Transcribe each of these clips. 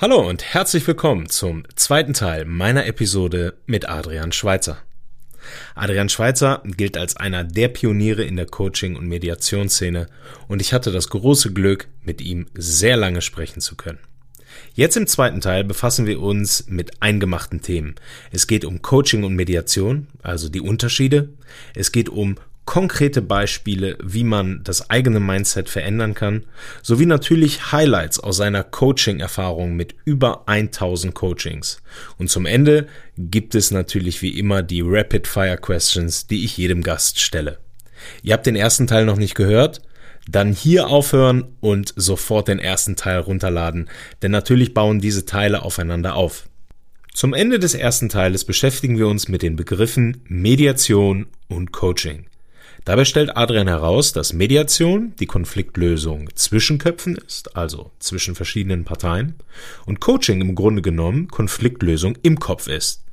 Hallo und herzlich willkommen zum zweiten Teil meiner Episode mit Adrian Schweitzer. Adrian Schweitzer gilt als einer der Pioniere in der Coaching- und Mediationsszene und ich hatte das große Glück, mit ihm sehr lange sprechen zu können. Jetzt im zweiten Teil befassen wir uns mit eingemachten Themen. Es geht um Coaching und Mediation, also die Unterschiede. Es geht um konkrete Beispiele, wie man das eigene Mindset verändern kann, sowie natürlich Highlights aus seiner Coaching-Erfahrung mit über 1000 Coachings. Und zum Ende gibt es natürlich wie immer die Rapid Fire Questions, die ich jedem Gast stelle. Ihr habt den ersten Teil noch nicht gehört? Dann hier aufhören und sofort den ersten Teil runterladen, denn natürlich bauen diese Teile aufeinander auf. Zum Ende des ersten Teiles beschäftigen wir uns mit den Begriffen Mediation und Coaching. Dabei stellt Adrian heraus, dass Mediation die Konfliktlösung zwischen Köpfen ist, also zwischen verschiedenen Parteien, und Coaching im Grunde genommen Konfliktlösung im Kopf ist.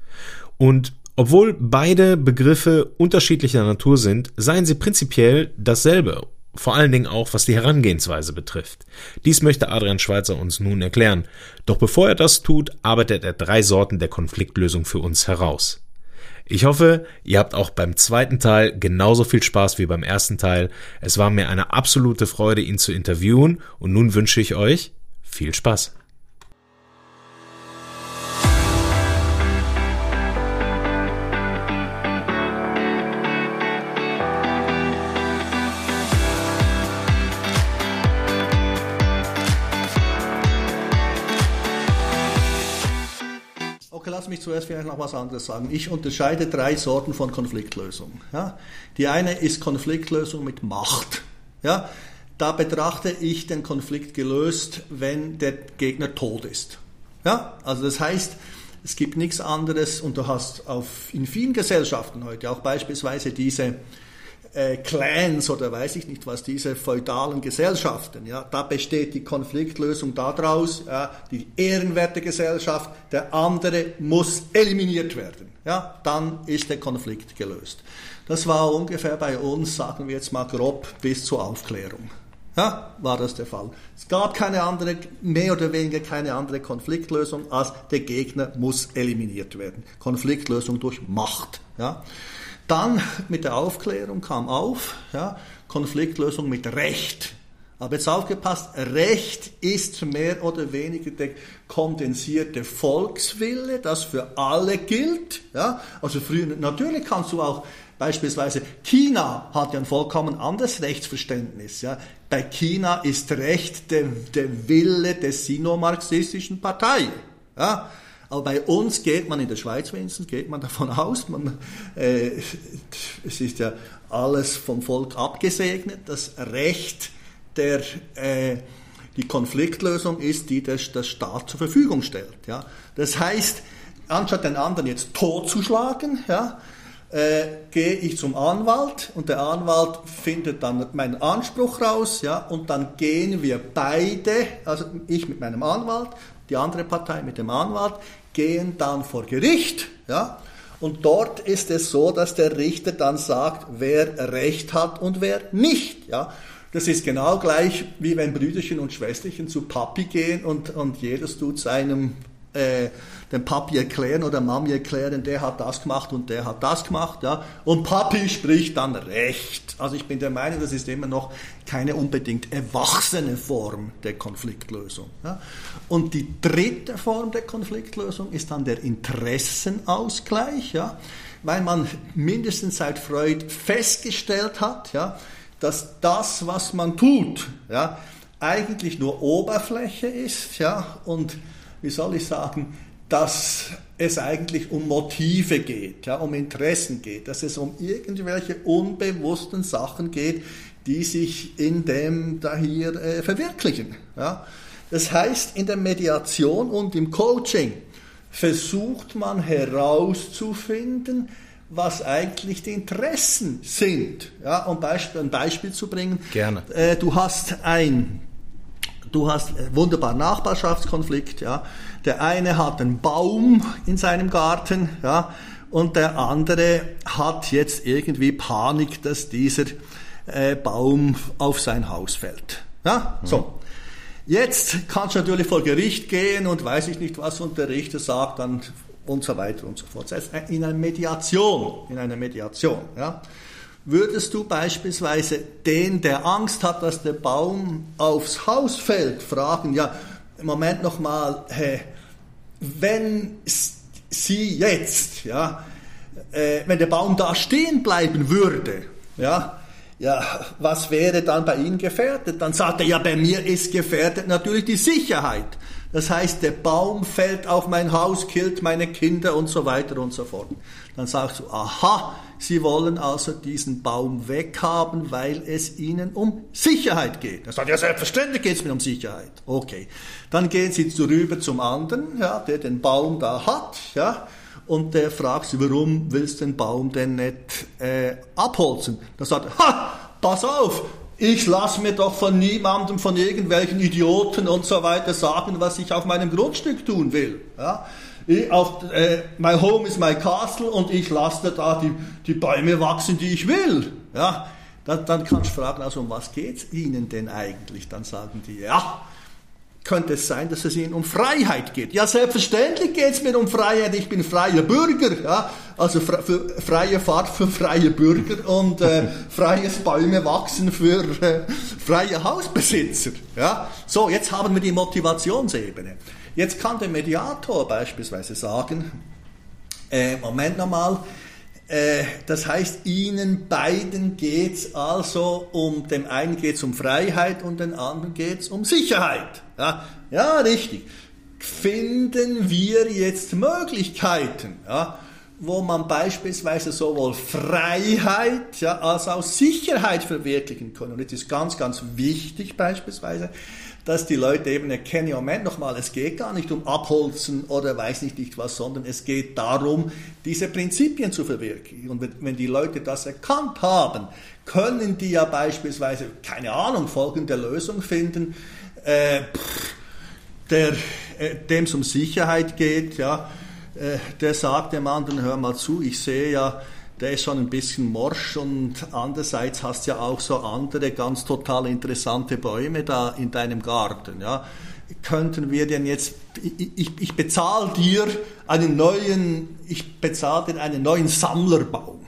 Und obwohl beide Begriffe unterschiedlicher Natur sind, seien sie prinzipiell dasselbe, vor allen Dingen auch was die Herangehensweise betrifft. Dies möchte Adrian Schweizer uns nun erklären. Doch bevor er das tut, arbeitet er drei Sorten der Konfliktlösung für uns heraus. Ich hoffe, ihr habt auch beim zweiten Teil genauso viel Spaß wie beim ersten Teil. Es war mir eine absolute Freude, ihn zu interviewen und nun wünsche ich euch viel Spaß. Lass mich zuerst vielleicht noch was anderes sagen. Ich unterscheide drei Sorten von Konfliktlösung. Ja? Die eine ist Konfliktlösung mit Macht. Ja? Da betrachte ich den Konflikt gelöst, wenn der Gegner tot ist. Ja? Also das heißt, es gibt nichts anderes und du hast auf, in vielen Gesellschaften heute auch beispielsweise diese äh, Clans oder weiß ich nicht was, diese feudalen Gesellschaften. Ja, da besteht die Konfliktlösung daraus, ja, die ehrenwerte Gesellschaft, der andere muss eliminiert werden. Ja, dann ist der Konflikt gelöst. Das war ungefähr bei uns, sagen wir jetzt mal grob, bis zur Aufklärung. Ja, war das der Fall. Es gab keine andere, mehr oder weniger keine andere Konfliktlösung, als der Gegner muss eliminiert werden. Konfliktlösung durch Macht. Ja. Dann mit der Aufklärung kam auf, ja, Konfliktlösung mit Recht. Aber jetzt aufgepasst, Recht ist mehr oder weniger der kondensierte Volkswille, das für alle gilt. Ja? Also früher, natürlich kannst du auch beispielsweise, China hat ja ein vollkommen anderes Rechtsverständnis. Ja? Bei China ist Recht der, der Wille der sino-marxistischen Partei. Ja? Aber bei uns geht man in der Schweiz wenigstens, geht man davon aus, man, äh, es ist ja alles vom Volk abgesegnet, das Recht der, äh, die Konfliktlösung ist, die der, der Staat zur Verfügung stellt. Ja. Das heißt, anstatt den anderen jetzt totzuschlagen, ja, äh, gehe ich zum Anwalt und der Anwalt findet dann meinen Anspruch raus, ja, und dann gehen wir beide, also ich mit meinem Anwalt die andere Partei mit dem Anwalt, gehen dann vor Gericht, ja, und dort ist es so, dass der Richter dann sagt, wer Recht hat und wer nicht, ja. Das ist genau gleich, wie wenn Brüderchen und Schwesterchen zu Papi gehen und, und jedes tut seinem äh, dem Papi erklären oder Mami erklären, der hat das gemacht und der hat das gemacht, ja. Und Papi spricht dann Recht. Also ich bin der Meinung, das ist immer noch keine unbedingt erwachsene Form der Konfliktlösung. Ja. Und die dritte Form der Konfliktlösung ist dann der Interessenausgleich, ja. Weil man mindestens seit Freud festgestellt hat, ja, dass das, was man tut, ja, eigentlich nur Oberfläche ist, ja, und wie soll ich sagen, dass es eigentlich um Motive geht, ja, um Interessen geht, dass es um irgendwelche unbewussten Sachen geht, die sich in dem da hier äh, verwirklichen. Ja. Das heißt, in der Mediation und im Coaching versucht man herauszufinden, was eigentlich die Interessen sind. Ja, um Beispiel, ein Beispiel zu bringen. Gerne. Äh, du hast ein Du hast wunderbar Nachbarschaftskonflikt, ja. Der eine hat einen Baum in seinem Garten, ja, und der andere hat jetzt irgendwie Panik, dass dieser äh, Baum auf sein Haus fällt. Ja, mhm. so. Jetzt kannst du natürlich vor Gericht gehen und weiß ich nicht was und der Richter sagt dann und so weiter und so fort. Das heißt, in einer Mediation, in einer Mediation, ja, würdest du beispielsweise den, der Angst hat, dass der Baum aufs Haus fällt, fragen, ja, Moment nochmal, hey, wenn sie jetzt, ja, äh, wenn der Baum da stehen bleiben würde, ja, ja, was wäre dann bei Ihnen gefährdet? Dann sagt er, ja, bei mir ist gefährdet natürlich die Sicherheit. Das heißt, der Baum fällt auf mein Haus, killt meine Kinder und so weiter und so fort. Dann sagst du, aha, Sie wollen also diesen Baum weghaben, weil es Ihnen um Sicherheit geht. Er sagt, ja, selbstverständlich geht es mir um Sicherheit. Okay. Dann gehen Sie rüber zum anderen, ja, der den Baum da hat, ja, und der fragt sie, warum willst du den Baum denn nicht äh, abholzen? Dann sagt er, ha, pass auf, ich lasse mir doch von niemandem, von irgendwelchen Idioten und so weiter sagen, was ich auf meinem Grundstück tun will. Ja? Ich, auf, äh, my home is my castle und ich lasse da die, die Bäume wachsen, die ich will. Ja? Dann, dann kannst du fragen, also um was geht's Ihnen denn eigentlich? Dann sagen die, ja, könnte es sein, dass es ihnen um Freiheit geht. Ja, selbstverständlich geht es mir um Freiheit. Ich bin freier Bürger. Ja? Also freie Fahrt für freie Bürger und äh, freies Bäume wachsen für äh, freie Hausbesitzer. Ja? So, jetzt haben wir die Motivationsebene. Jetzt kann der Mediator beispielsweise sagen, äh, Moment nochmal, äh, das heißt, ihnen beiden geht es also um, dem einen geht es um Freiheit und dem anderen geht es um Sicherheit. Ja, ja, richtig. Finden wir jetzt Möglichkeiten, ja, wo man beispielsweise sowohl Freiheit ja, als auch Sicherheit verwirklichen kann. Und das ist ganz, ganz wichtig beispielsweise, dass die Leute eben erkennen, Moment nochmal, es geht gar nicht um Abholzen oder weiß nicht, nicht was, sondern es geht darum, diese Prinzipien zu verwirklichen. Und wenn die Leute das erkannt haben, können die ja beispielsweise, keine Ahnung, folgende Lösung finden, äh, der, äh, dem es um Sicherheit geht, ja, äh, der sagt dem anderen, hör mal zu, ich sehe ja, der ist schon ein bisschen morsch und andererseits hast ja auch so andere ganz total interessante Bäume da in deinem Garten. Ja. Könnten wir denn jetzt, ich, ich bezahle dir einen neuen, ich bezahle dir einen neuen Sammlerbaum.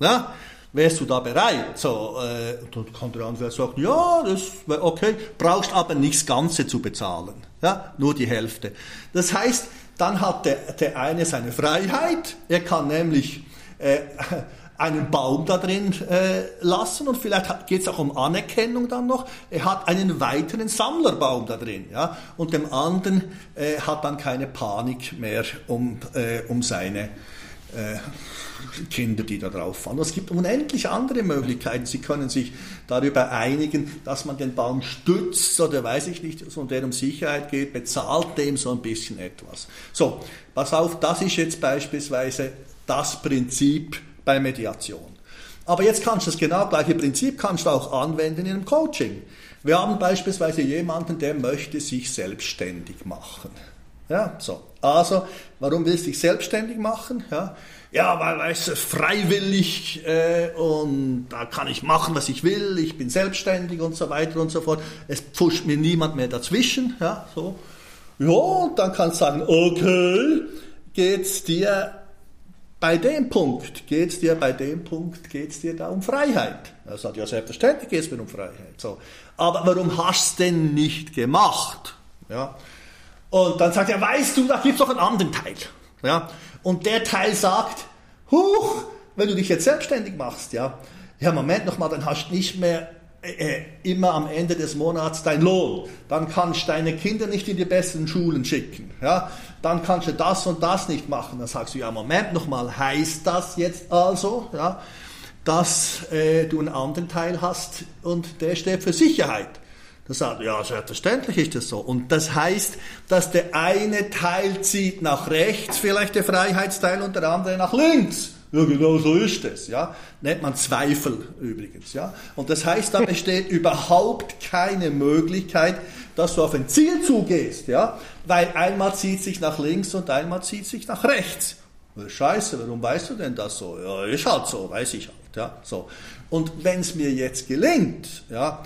Ja. Wärst du da bereit? So, äh, dann kann der andere sagen, ja, das okay, brauchst aber nicht das Ganze zu bezahlen. Ja, nur die Hälfte. Das heißt, dann hat der, der eine seine Freiheit, er kann nämlich äh, einen Baum da drin äh, lassen und vielleicht geht es auch um Anerkennung dann noch. Er hat einen weiteren Sammlerbaum da drin, ja, und dem anderen äh, hat dann keine Panik mehr um, äh, um seine äh, Kinder, die da drauf fallen. Es gibt unendlich andere Möglichkeiten. Sie können sich darüber einigen, dass man den Baum stützt oder weiß ich nicht, und der um Sicherheit geht, bezahlt dem so ein bisschen etwas. So, pass auf, das ist jetzt beispielsweise das Prinzip bei Mediation. Aber jetzt kannst du das genau gleiche Prinzip kannst du auch anwenden in einem Coaching. Wir haben beispielsweise jemanden, der möchte sich selbstständig machen. Ja, so. Also, warum willst du dich selbstständig machen? Ja, ja weil, weißt du, freiwillig äh, und da kann ich machen, was ich will, ich bin selbstständig und so weiter und so fort. Es pfuscht mir niemand mehr dazwischen. Ja, so. Ja, und dann kannst du sagen, okay, geht's dir bei dem Punkt geht es dir, bei dem Punkt geht es dir da um Freiheit. Er sagt, ja, selbstverständlich geht es mir um Freiheit. So. Aber warum hast du denn nicht gemacht? Ja. Und dann sagt er, weißt du, da gibt es doch einen anderen Teil. Ja. Und der Teil sagt, huch, wenn du dich jetzt selbstständig machst, ja, ja, Moment nochmal, dann hast du nicht mehr äh, immer am Ende des Monats dein Lohn. Dann kannst du deine Kinder nicht in die besten Schulen schicken. Ja? Dann kannst du das und das nicht machen. Dann sagst du, ja, Moment nochmal, heißt das jetzt also, ja, dass äh, du einen anderen Teil hast und der steht für Sicherheit? Da sagt ja, selbstverständlich ist das so. Und das heißt, dass der eine Teil zieht nach rechts, vielleicht der Freiheitsteil, und der andere nach links. Ja, genau so ist es, ja. Nennt man Zweifel übrigens, ja. Und das heißt, da besteht überhaupt keine Möglichkeit, dass du auf ein Ziel zugehst, ja. Weil einmal zieht sich nach links und einmal zieht sich nach rechts. Scheiße, warum weißt du denn das so? Ja, ist halt so, weiß ich halt, ja. So. Und wenn es mir jetzt gelingt, ja,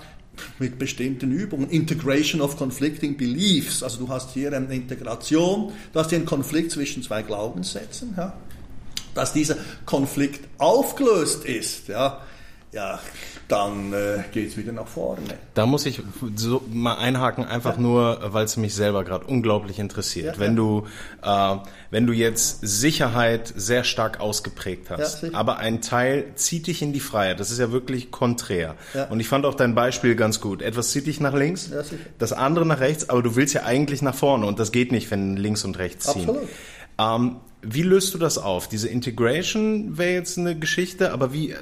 mit bestimmten Übungen. Integration of conflicting beliefs. Also du hast hier eine Integration, du hast hier einen Konflikt zwischen zwei Glaubenssätzen. Ja. Dass dieser Konflikt aufgelöst ist, ja, ja, dann äh, geht es wieder nach vorne. Da muss ich so mal einhaken, einfach ja. nur, weil es mich selber gerade unglaublich interessiert. Ja, wenn ja. du äh, wenn du jetzt Sicherheit sehr stark ausgeprägt hast, aber ein Teil zieht dich in die Freiheit, das ist ja wirklich konträr. Und ich fand auch dein Beispiel ganz gut. Etwas zieht dich nach links, das andere nach rechts, aber du willst ja eigentlich nach vorne und das geht nicht, wenn links und rechts ziehen. Absolut. Ähm, wie löst du das auf? Diese Integration wäre jetzt eine Geschichte, aber wie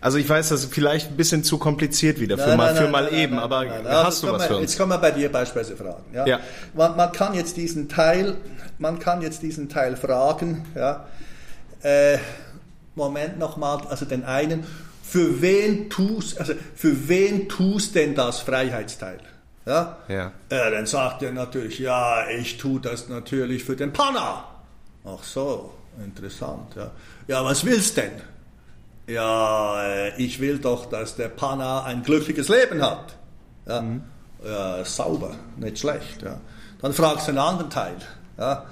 also ich weiß, das ist vielleicht ein bisschen zu kompliziert wieder für nein, mal, nein, für mal eben, aber hast du was für uns? Jetzt kommen wir bei dir beispielsweise fragen. Ja? ja. Man, man, kann jetzt diesen Teil, man kann jetzt diesen Teil fragen, ja. Äh, Moment nochmal, also den einen, für wen tust, also für wen tust denn das Freiheitsteil? Ja? Ja. Äh, dann sagt er natürlich, ja, ich tue das natürlich für den Panna. Ach so, interessant. Ja, ja was willst denn? ja, äh, ich will doch, dass der Panna ein glückliches Leben hat. Ja, mhm. ja sauber, nicht schlecht. Ja. Dann fragst du den anderen Teil, ja,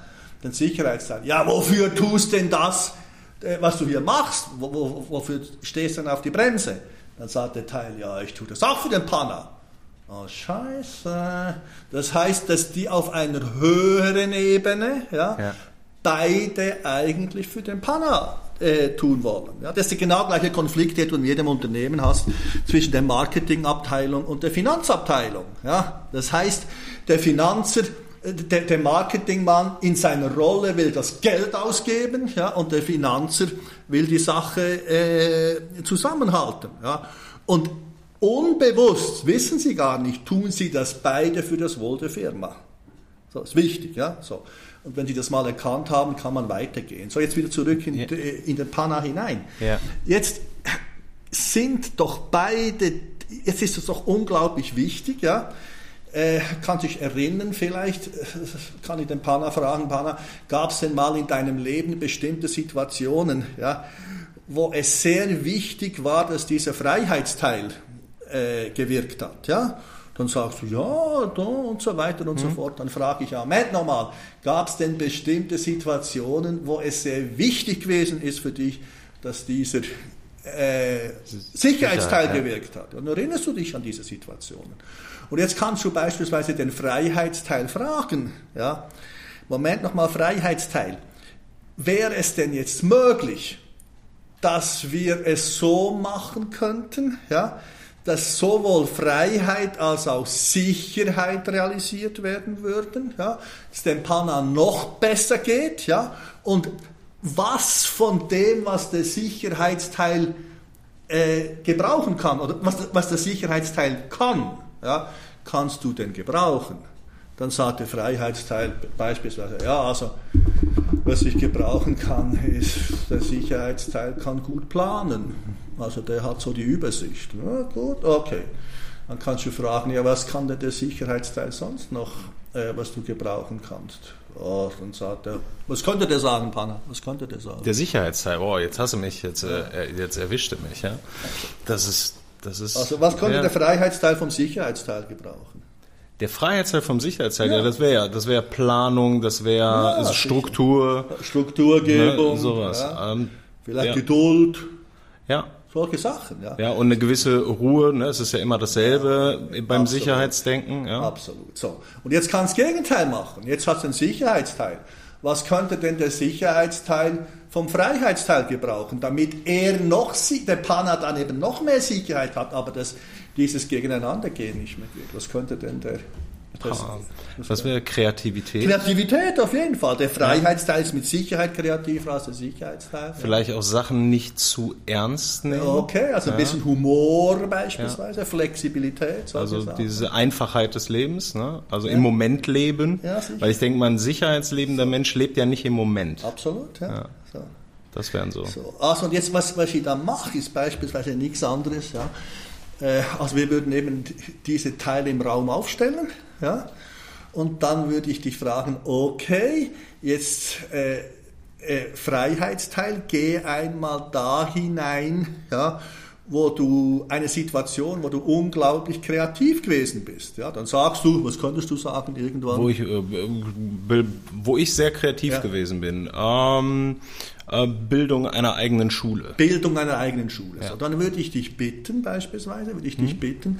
den Sicherheitsteil. Ja, wofür tust denn das, äh, was du hier machst? Wo, wo, wofür stehst du denn auf die Bremse? Dann sagt der Teil, ja, ich tue das auch für den Panna. Oh, scheiße. Das heißt, dass die auf einer höheren Ebene ja, ja. Beide eigentlich für den Panna äh, tun wollen. Ja, das ist der genau gleiche Konflikt, den du in jedem Unternehmen hast, zwischen der Marketingabteilung und der Finanzabteilung. Ja, das heißt, der Finanzer, äh, der, der Marketingmann in seiner Rolle will das Geld ausgeben ja, und der Finanzer will die Sache äh, zusammenhalten. Ja. Und unbewusst, wissen Sie gar nicht, tun Sie das beide für das Wohl der Firma. So, ist wichtig, ja. So. Und wenn Sie das mal erkannt haben, kann man weitergehen. So, jetzt wieder zurück in, ja. in den Panna hinein. Ja. Jetzt sind doch beide, jetzt ist es doch unglaublich wichtig, ja. Äh, kann sich erinnern, vielleicht kann ich den Panna fragen, Panna, gab es denn mal in deinem Leben bestimmte Situationen, ja, wo es sehr wichtig war, dass dieser Freiheitsteil äh, gewirkt hat, ja? Dann sagst du, ja, da und so weiter und mhm. so fort. Dann frage ich, Moment nochmal, gab es denn bestimmte Situationen, wo es sehr wichtig gewesen ist für dich, dass dieser äh, Sicherheitsteil gewirkt hat? Und erinnerst du dich an diese Situationen? Und jetzt kannst du beispielsweise den Freiheitsteil fragen, ja, Moment nochmal, Freiheitsteil. Wäre es denn jetzt möglich, dass wir es so machen könnten, ja, dass sowohl Freiheit als auch Sicherheit realisiert werden würden, ja, dass dem Pana noch besser geht, ja, und was von dem, was der Sicherheitsteil äh, gebrauchen kann, oder was, was der Sicherheitsteil kann, ja, kannst du denn gebrauchen? Dann sagt der Freiheitsteil beispielsweise, ja, also was ich gebrauchen kann, ist, der Sicherheitsteil kann gut planen. Also der hat so die Übersicht. Ja, gut, okay. Dann kannst du fragen, ja, was kann denn der Sicherheitsteil sonst noch, äh, was du gebrauchen kannst? Oh, dann sagt er, was könnte der sagen, Panna? Was könnte der sagen? Der Sicherheitsteil, oh, jetzt hast du mich, jetzt, äh, jetzt erwischt du mich, ja. Das ist, das ist. Also was könnte ja. der Freiheitsteil vom Sicherheitsteil gebrauchen? Der Freiheitsteil vom Sicherheitsteil, ja. ja das wäre das wäre Planung, das wäre ja, Struktur. Strukturgebung. Ne, sowas. Ähm, Vielleicht Geduld. Ja. Solche Sachen, ja. Ja, und eine gewisse Ruhe, ne? es ist ja immer dasselbe beim Absolut. Sicherheitsdenken. Ja. Absolut. So. Und jetzt kann es Gegenteil machen. Jetzt hat es einen Sicherheitsteil. Was könnte denn der Sicherheitsteil vom Freiheitsteil gebrauchen, damit er noch, der Pana dann eben noch mehr Sicherheit hat, aber das dieses Gegeneinandergehen nicht mehr geht. Was könnte denn der das, Was wäre Kreativität? Kreativität auf jeden Fall. Der Freiheitsteil ist mit Sicherheit kreativer als der Sicherheitsteil. Vielleicht ja. auch Sachen nicht zu ernst nehmen. Okay, also ein bisschen Humor beispielsweise, ja. Flexibilität. Also Sachen. diese Einfachheit des Lebens, ne? also im Moment leben. Weil ich denke mal, ein sicherheitslebender so. Mensch lebt ja nicht im Moment. Absolut, ja. So. Das wären so. so. Also und jetzt, was, was ich da mache, ist beispielsweise nichts anderes. Ja äh, also wir würden eben diese Teile im Raum aufstellen. Ja? Und dann würde ich dich fragen, okay, jetzt äh, äh, Freiheitsteil, geh einmal da hinein, ja, wo du eine Situation, wo du unglaublich kreativ gewesen bist. Ja, dann sagst du, was könntest du sagen irgendwann? Wo ich, äh, wo ich sehr kreativ ja. gewesen bin. Ähm, äh, Bildung einer eigenen Schule. Bildung einer eigenen Schule. Ja. So, dann würde ich dich bitten, beispielsweise, würde ich dich mhm. bitten,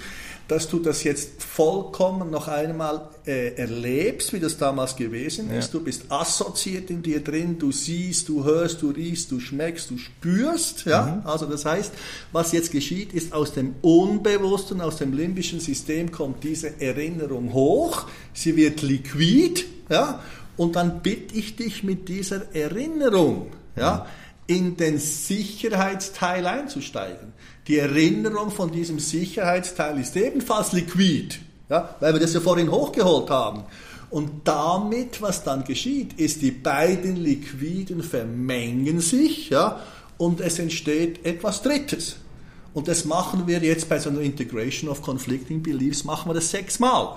dass du das jetzt vollkommen noch einmal äh, erlebst, wie das damals gewesen ist. Ja. Du bist assoziiert in dir drin, du siehst, du hörst, du riechst, du schmeckst, du spürst. Ja? Mhm. Also das heißt, was jetzt geschieht, ist aus dem Unbewussten, aus dem limbischen System kommt diese Erinnerung hoch, sie wird liquid, ja, und dann bitte ich dich mit dieser Erinnerung, ja, in den Sicherheitsteil einzusteigen. Die Erinnerung von diesem Sicherheitsteil ist ebenfalls liquid, ja, weil wir das ja vorhin hochgeholt haben. Und damit, was dann geschieht, ist, die beiden Liquiden vermengen sich ja, und es entsteht etwas Drittes. Und das machen wir jetzt bei so einer Integration of Conflicting Beliefs, machen wir das sechsmal.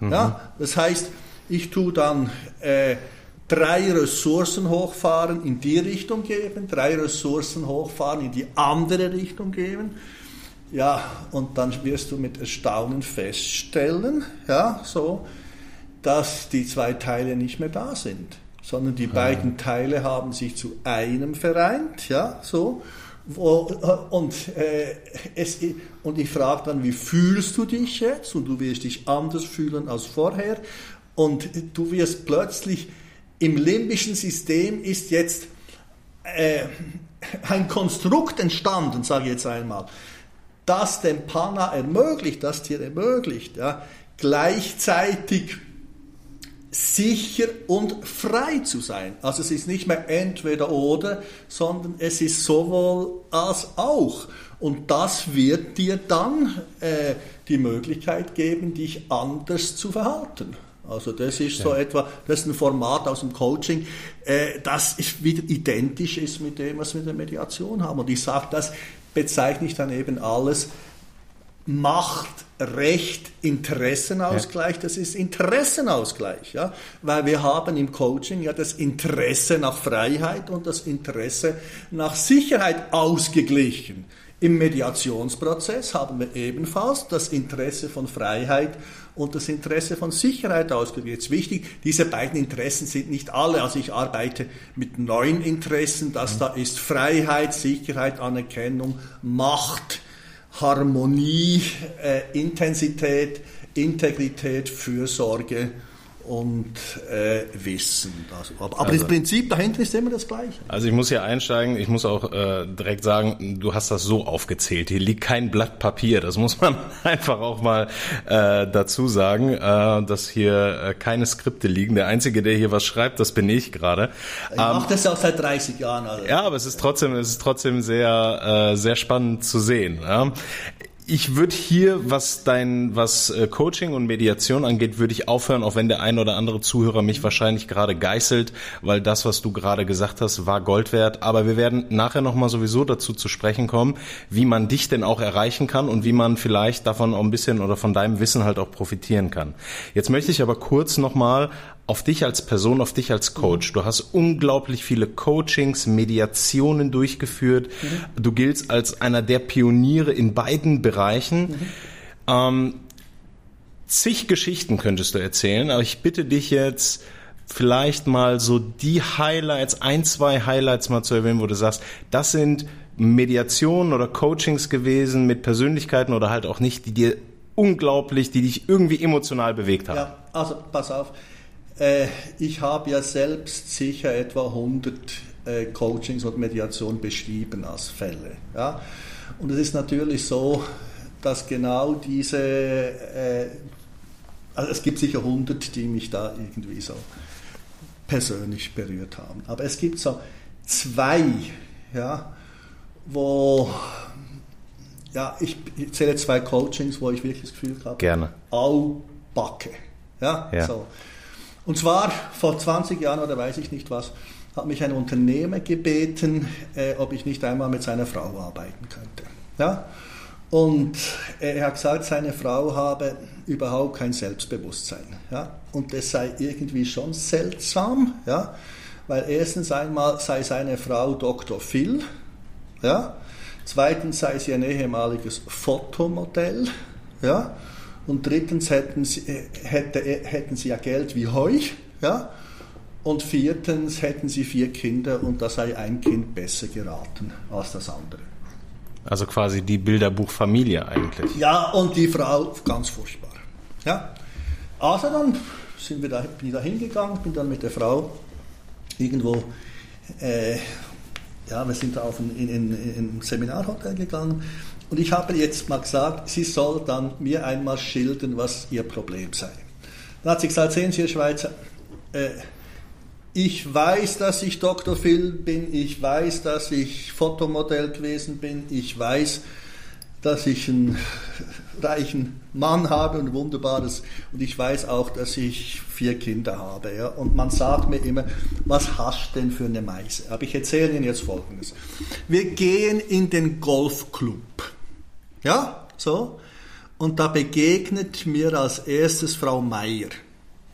Mhm. Ja, das heißt, ich tue dann äh, drei Ressourcen hochfahren, in die Richtung geben, drei Ressourcen hochfahren, in die andere Richtung geben. Ja, und dann wirst du mit Erstaunen feststellen, ja, so, dass die zwei Teile nicht mehr da sind, sondern die ja. beiden Teile haben sich zu einem vereint, ja, so. Und, äh, es, und ich frage dann, wie fühlst du dich jetzt? Und du wirst dich anders fühlen als vorher. Und du wirst plötzlich im limbischen System ist jetzt äh, ein Konstrukt entstanden, sage ich jetzt einmal, das dem Panna ermöglicht, das dir ermöglicht, ja, gleichzeitig sicher und frei zu sein. Also es ist nicht mehr entweder oder, sondern es ist sowohl als auch. Und das wird dir dann äh, die Möglichkeit geben, dich anders zu verhalten. Also das ist so etwa, das ist ein Format aus dem Coaching, äh, das ist wieder identisch ist mit dem, was wir in der Mediation haben. Und ich sage, das bezeichne ich dann eben alles Macht, Recht, Interessenausgleich, das ist Interessenausgleich, ja, weil wir haben im Coaching ja das Interesse nach Freiheit und das Interesse nach Sicherheit ausgeglichen. Im Mediationsprozess haben wir ebenfalls das Interesse von Freiheit und das Interesse von Sicherheit ausgeglichen. Jetzt wichtig, diese beiden Interessen sind nicht alle. Also ich arbeite mit neun Interessen. Das da ist Freiheit, Sicherheit, Anerkennung, Macht, Harmonie, äh, Intensität, Integrität, Fürsorge und äh, Wissen. Also, aber, aber also, das Prinzip dahinter ist immer das gleiche. Also ich muss hier einsteigen, ich muss auch äh, direkt sagen, du hast das so aufgezählt. Hier liegt kein Blatt Papier. Das muss man einfach auch mal äh, dazu sagen, äh, dass hier äh, keine Skripte liegen. Der Einzige, der hier was schreibt, das bin ich gerade. Ich ähm, mache das auch seit 30 Jahren. Also. Ja, aber es ist trotzdem, es ist trotzdem sehr, äh, sehr spannend zu sehen. Ja ich würde hier, was dein, was äh, Coaching und Mediation angeht, würde ich aufhören, auch wenn der ein oder andere Zuhörer mich wahrscheinlich gerade geißelt, weil das, was du gerade gesagt hast, war Gold wert. Aber wir werden nachher nochmal sowieso dazu zu sprechen kommen, wie man dich denn auch erreichen kann und wie man vielleicht davon auch ein bisschen oder von deinem Wissen halt auch profitieren kann. Jetzt möchte ich aber kurz nochmal auf dich als Person, auf dich als Coach. Du hast unglaublich viele Coachings, Mediationen durchgeführt. Mhm. Du giltst als einer der Pioniere in beiden Bereichen. Mhm. Ähm, zig Geschichten könntest du erzählen, aber ich bitte dich jetzt vielleicht mal so die Highlights, ein, zwei Highlights mal zu erwähnen, wo du sagst, das sind Mediationen oder Coachings gewesen mit Persönlichkeiten oder halt auch nicht, die dir unglaublich, die dich irgendwie emotional bewegt haben. Ja, also pass auf. Äh, ich habe ja selbst sicher etwa 100 äh, Coachings und Mediation beschrieben als Fälle. Ja? Und es ist natürlich so, dass genau diese, äh, also es gibt sicher 100, die mich da irgendwie so persönlich berührt haben. Aber es gibt so zwei, ja, wo, ja, ich, ich zähle zwei Coachings, wo ich wirklich das Gefühl habe, Gerne. au, Backe. Ja, ja. so. Und zwar vor 20 Jahren oder weiß ich nicht was, hat mich ein Unternehmer gebeten, äh, ob ich nicht einmal mit seiner Frau arbeiten könnte. Ja? Und er hat gesagt, seine Frau habe überhaupt kein Selbstbewusstsein. Ja? Und das sei irgendwie schon seltsam, ja? weil erstens einmal sei seine Frau Dr. Phil, ja? Zweitens sei sie ein ehemaliges Fotomodell. Ja? Und drittens hätten sie, hätte, hätten sie ja Geld wie Heu. Ja? Und viertens hätten sie vier Kinder und da sei ein Kind besser geraten als das andere. Also quasi die Bilderbuchfamilie eigentlich. Ja, und die Frau ganz furchtbar. Ja. Also dann sind wir da, bin ich da hingegangen, bin dann mit der Frau irgendwo, äh, ja, wir sind da auf ein, in, in, in ein Seminarhotel gegangen und ich habe jetzt mal gesagt, sie soll dann mir einmal schildern, was ihr Problem sei. Dann hat sie gesagt, sehen Sie, Herr Schweizer, äh, ich weiß, dass ich Dr. Phil bin, ich weiß, dass ich Fotomodell gewesen bin, ich weiß, dass ich einen reichen Mann habe und wunderbares und ich weiß auch, dass ich vier Kinder habe. Ja? Und man sagt mir immer, was hast du denn für eine Meise? Aber ich erzähle Ihnen jetzt Folgendes. Wir gehen in den Golfclub. Ja, so. Und da begegnet mir als erstes Frau Meier.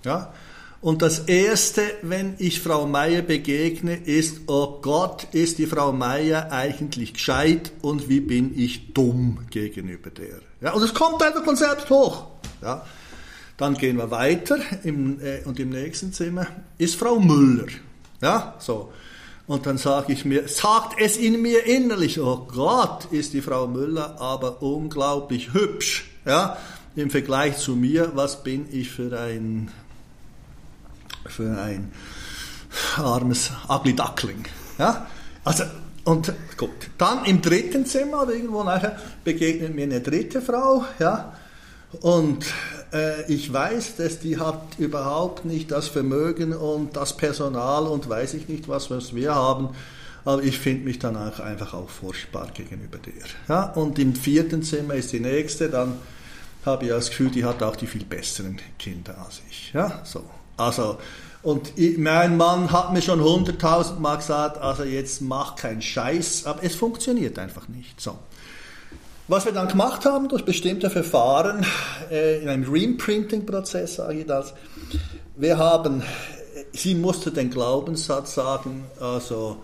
Ja, und das Erste, wenn ich Frau Meier begegne, ist, oh Gott, ist die Frau Meier eigentlich gescheit und wie bin ich dumm gegenüber der. Ja, und es kommt einfach von selbst hoch. Ja. Dann gehen wir weiter im, äh, und im nächsten Zimmer ist Frau Müller. Ja, so. Und dann sage ich mir, sagt es in mir innerlich, oh Gott, ist die Frau Müller aber unglaublich hübsch. Ja, im Vergleich zu mir, was bin ich für ein für ein armes Ugly Duckling. Ja? Also, und gut, dann im dritten Zimmer oder irgendwo nachher begegnet mir eine dritte Frau, ja, und ich weiß, dass die hat überhaupt nicht das Vermögen und das Personal und weiß ich nicht was, wir haben. Aber ich finde mich dann einfach auch furchtbar gegenüber der. Ja? Und im vierten Zimmer ist die nächste, dann habe ich das Gefühl, die hat auch die viel besseren Kinder als ich. Ja? So. Also, und ich, mein Mann hat mir schon hunderttausend Mal gesagt, also jetzt mach keinen Scheiß, aber es funktioniert einfach nicht. So. Was wir dann gemacht haben durch bestimmte Verfahren, äh, in einem Reprinting-Prozess sage ich das, wir haben, sie musste den Glaubenssatz sagen, also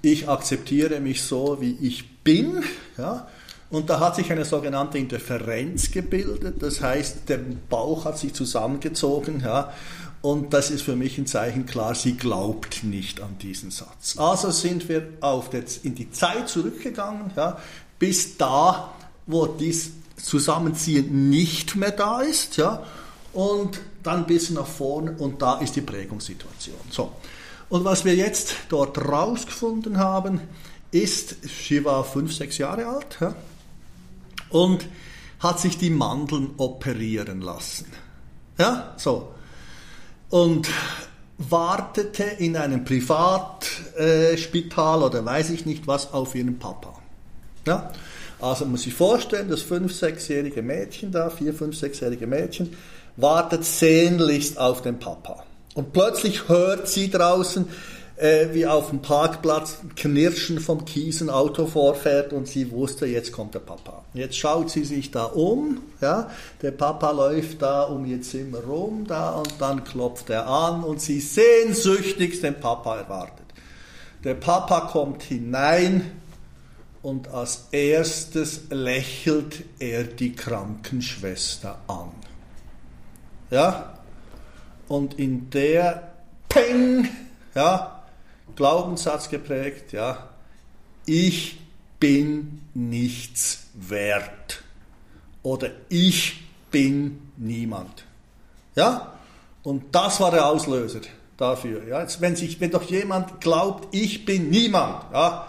ich akzeptiere mich so, wie ich bin, ja, und da hat sich eine sogenannte Interferenz gebildet, das heißt, der Bauch hat sich zusammengezogen, ja, und das ist für mich ein Zeichen klar, sie glaubt nicht an diesen Satz. Also sind wir auf das, in die Zeit zurückgegangen, ja, bis da, wo dies Zusammenziehen nicht mehr da ist, ja, und dann bis nach vorne und da ist die Prägungssituation. So. Und was wir jetzt dort rausgefunden haben, ist, sie war fünf, sechs Jahre alt ja, und hat sich die Mandeln operieren lassen. Ja, so und wartete in einem Privatspital äh, oder weiß ich nicht was auf ihren Papa. Ja? Also muss ich vorstellen, das fünf-, sechsjährige Mädchen da, vier-, fünf-, sechsjährige Mädchen, wartet sehnlichst auf den Papa. Und plötzlich hört sie draußen, äh, wie auf dem Parkplatz Knirschen vom Kies ein Auto vorfährt und sie wusste, jetzt kommt der Papa. Jetzt schaut sie sich da um, ja, der Papa läuft da um ihr Zimmer rum da und dann klopft er an und sie sehnsüchtig den Papa erwartet. Der Papa kommt hinein und als erstes lächelt er die Krankenschwester an. Ja? Und in der Peng, ja, Glaubenssatz geprägt, ja, ich bin nichts wert oder ich bin niemand. Ja? Und das war der Auslöser dafür. Ja? Jetzt, wenn, sich, wenn doch jemand glaubt, ich bin niemand, ja,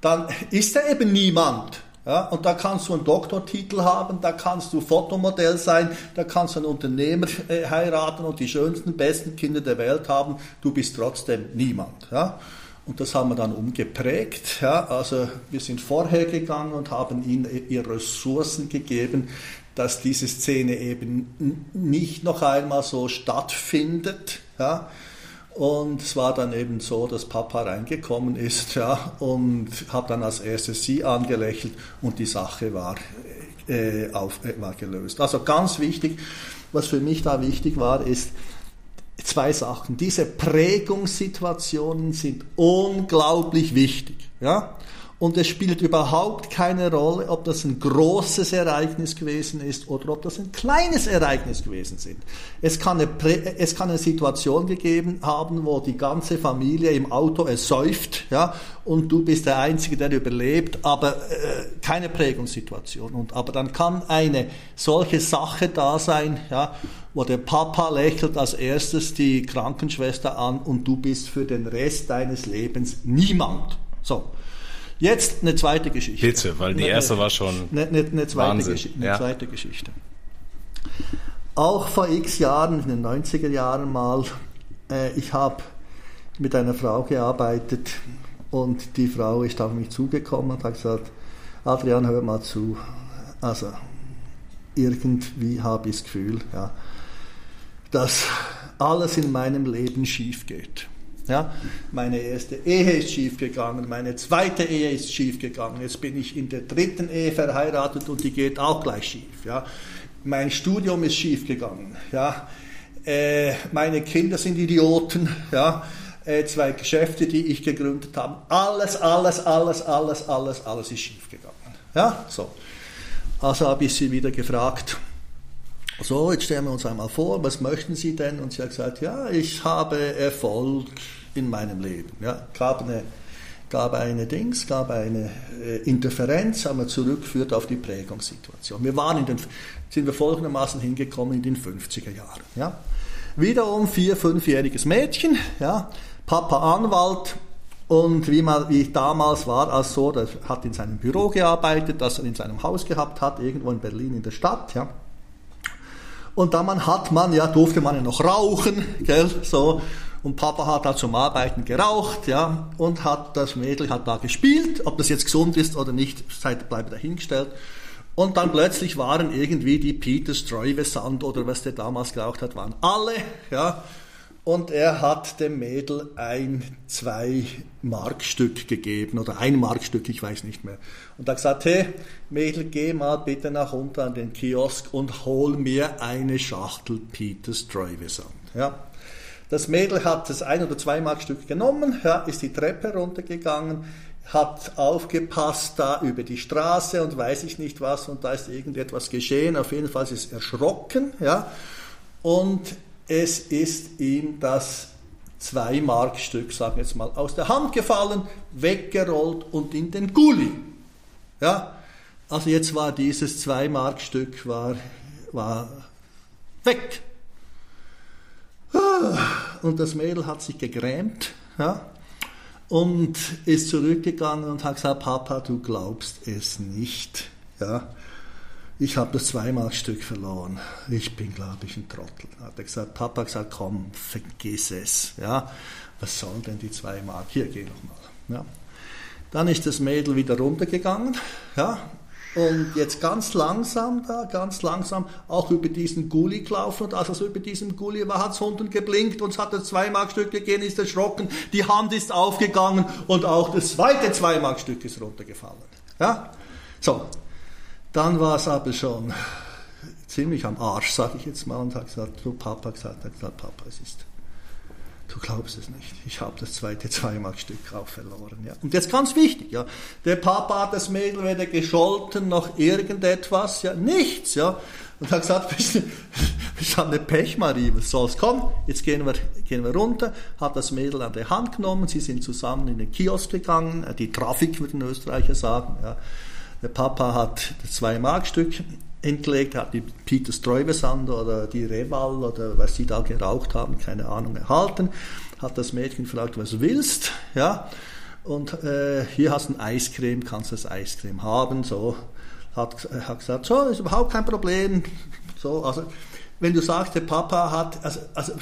dann ist er eben niemand. Ja, und da kannst du einen Doktortitel haben, da kannst du Fotomodell sein, da kannst du einen Unternehmer äh, heiraten und die schönsten, besten Kinder der Welt haben. Du bist trotzdem niemand. Ja. Und das haben wir dann umgeprägt. Ja. Also wir sind vorher gegangen und haben ihnen ihre Ressourcen gegeben, dass diese Szene eben nicht noch einmal so stattfindet. Ja und es war dann eben so, dass Papa reingekommen ist ja, und hat dann als erstes sie angelächelt und die Sache war, äh, auf, äh, war gelöst. Also ganz wichtig, was für mich da wichtig war, ist zwei Sachen. Diese Prägungssituationen sind unglaublich wichtig. Ja? Und es spielt überhaupt keine Rolle, ob das ein großes Ereignis gewesen ist oder ob das ein kleines Ereignis gewesen sind. Es kann eine, es kann eine Situation gegeben haben, wo die ganze Familie im Auto ersäuft, ja, und du bist der Einzige, der überlebt, aber äh, keine Prägungssituation. Und, aber dann kann eine solche Sache da sein, ja, wo der Papa lächelt als erstes die Krankenschwester an und du bist für den Rest deines Lebens niemand. So. Jetzt eine zweite Geschichte. Bitte, weil die erste war schon. Eine, eine, eine, zweite, Wahnsinn. Gesch eine ja. zweite Geschichte. Auch vor x Jahren, in den 90er Jahren mal, äh, ich habe mit einer Frau gearbeitet und die Frau ist auf mich zugekommen und hat gesagt, Adrian, hör mal zu. Also, irgendwie habe ich das Gefühl, ja, dass alles in meinem Leben schief geht. Ja, meine erste Ehe ist schiefgegangen, meine zweite Ehe ist schiefgegangen, jetzt bin ich in der dritten Ehe verheiratet und die geht auch gleich schief. Ja. Mein Studium ist schiefgegangen. Ja. Äh, meine Kinder sind Idioten. Ja. Äh, zwei Geschäfte, die ich gegründet habe, alles, alles, alles, alles, alles, alles ist schiefgegangen. Ja, so. Also habe ich sie wieder gefragt, so, jetzt stellen wir uns einmal vor, was möchten Sie denn? Und sie hat gesagt, ja, ich habe Erfolg, in meinem Leben. Ja, gab eine, gab eine Dings, gab eine äh, Interferenz, haben wir zurückgeführt auf die Prägungssituation. Wir waren in den, sind wir folgendermaßen hingekommen in den 50er Jahren. Ja. Wiederum vier, fünfjähriges Mädchen, ja, Papa Anwalt, und wie, mal, wie damals war, als so, der hat in seinem Büro gearbeitet, das er in seinem Haus gehabt hat, irgendwo in Berlin in der Stadt, ja. Und dann hat man, ja, durfte man ja noch rauchen, gell, so. Und Papa hat da zum Arbeiten geraucht, ja, und hat das Mädel hat da gespielt. Ob das jetzt gesund ist oder nicht, seid bleibe dahingestellt. Und dann plötzlich waren irgendwie die Peter Stuyvesant oder was der damals geraucht hat, waren alle, ja. Und er hat dem Mädel ein zwei Markstück gegeben oder ein Markstück, ich weiß nicht mehr. Und hat gesagt, hey Mädel, geh mal bitte nach unten an den Kiosk und hol mir eine Schachtel Peter Stuyvesant. Ja. Das Mädel hat das ein oder zwei Markstück genommen, ja, ist die Treppe runtergegangen, hat aufgepasst da über die Straße und weiß ich nicht was und da ist irgendetwas geschehen. Auf jeden Fall ist erschrocken, ja, und es ist ihm das zwei Markstück, sagen wir jetzt mal, aus der Hand gefallen, weggerollt und in den Gully. Ja, also jetzt war dieses zwei Markstück war, war weg. Und das Mädel hat sich gegrämt ja, und ist zurückgegangen und hat gesagt, Papa, du glaubst es nicht. Ja. Ich habe das Zweimarkstück verloren. Ich bin, glaube ich, ein Trottel. Hat er gesagt, Papa hat gesagt, komm, vergiss es. Ja. Was soll denn die zwei Mark? Hier, geh nochmal. Ja. Dann ist das Mädel wieder runtergegangen, ja, und jetzt ganz langsam da, ganz langsam auch über diesen Gully gelaufen und als es über diesem Gully war, hat es unten geblinkt und es hat das Zweimarkstück gegeben, ist erschrocken, die Hand ist aufgegangen und auch das zweite Zweimarkstück ist runtergefallen. Ja? So, dann war es aber schon ziemlich am Arsch, sage ich jetzt mal, und hat gesagt, du Papa gesagt, hat gesagt, Papa, es ist Du glaubst es nicht. Ich habe das zweite Zweimarkstück auch verloren. Ja. Und jetzt ganz wichtig, ja. Der Papa hat das Mädel weder gescholten noch irgendetwas, ja, nichts, ja. Und hat gesagt, bist du eine Pechmarie, was soll's? Komm, jetzt gehen wir, gehen wir runter, hat das Mädel an der Hand genommen, sie sind zusammen in den Kiosk gegangen, die Trafik, würden Österreicher sagen, ja. Der Papa hat das Zwei-Mark-Stück hingelegt, hat die Peter Stuyvesant oder die Reval oder was sie da geraucht haben, keine Ahnung, erhalten, hat das Mädchen gefragt, was willst, ja, und äh, hier hast du ein Eiscreme, kannst das Eiscreme haben, so, hat, hat gesagt, so, ist überhaupt kein Problem, so, also, wenn du sagst, der Papa hat, also, also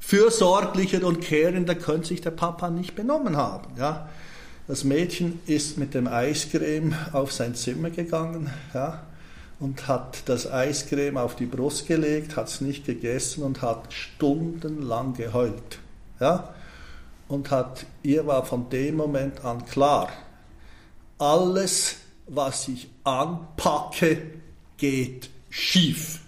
fürsorglicher und kehrender könnte sich der Papa nicht benommen haben, ja, das Mädchen ist mit dem Eiscreme auf sein Zimmer gegangen ja, und hat das Eiscreme auf die Brust gelegt, hat es nicht gegessen und hat stundenlang geheult. Ja, und hat, ihr war von dem Moment an klar, alles, was ich anpacke, geht schief.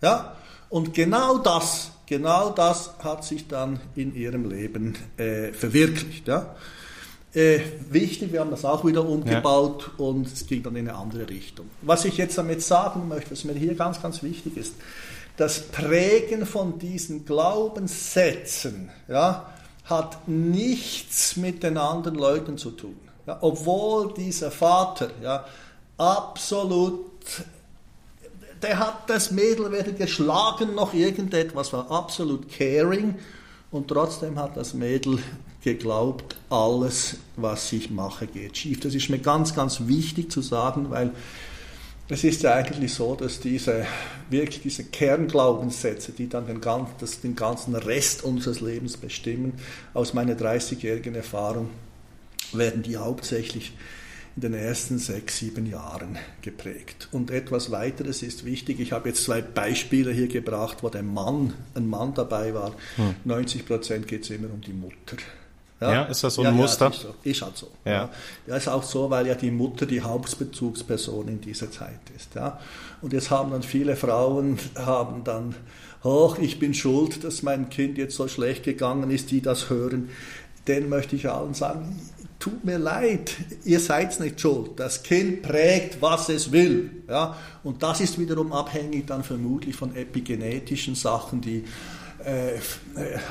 Ja? Und genau das, genau das hat sich dann in ihrem Leben äh, verwirklicht. Ja? Äh, wichtig, wir haben das auch wieder umgebaut ja. und es ging dann in eine andere Richtung. Was ich jetzt damit sagen möchte, was mir hier ganz, ganz wichtig ist, das Prägen von diesen Glaubenssätzen ja, hat nichts mit den anderen Leuten zu tun. Ja, obwohl dieser Vater ja, absolut, der hat das Mädel weder geschlagen noch irgendetwas, war absolut caring und trotzdem hat das Mädel geglaubt, alles, was ich mache, geht schief. Das ist mir ganz, ganz wichtig zu sagen, weil es ist ja eigentlich so, dass diese wirklich diese Kernglaubenssätze, die dann den ganzen, das, den ganzen Rest unseres Lebens bestimmen, aus meiner 30-jährigen Erfahrung, werden die hauptsächlich in den ersten sechs, sieben Jahren geprägt. Und etwas weiteres ist wichtig. Ich habe jetzt zwei Beispiele hier gebracht, wo der Mann, ein Mann dabei war. Hm. 90 Prozent geht es immer um die Mutter. Ja, ja ist das so ein ja, Muster? Ja, ist, so. ist, halt so. Ja. ja. ist auch so, weil ja die Mutter die Hauptbezugsperson in dieser Zeit ist. Ja. Und jetzt haben dann viele Frauen haben dann, ach, ich bin schuld, dass mein Kind jetzt so schlecht gegangen ist, die das hören. Den möchte ich allen sagen, tut mir leid, ihr seid nicht schuld. Das Kind prägt, was es will. Ja? Und das ist wiederum abhängig dann vermutlich von epigenetischen Sachen, die äh, äh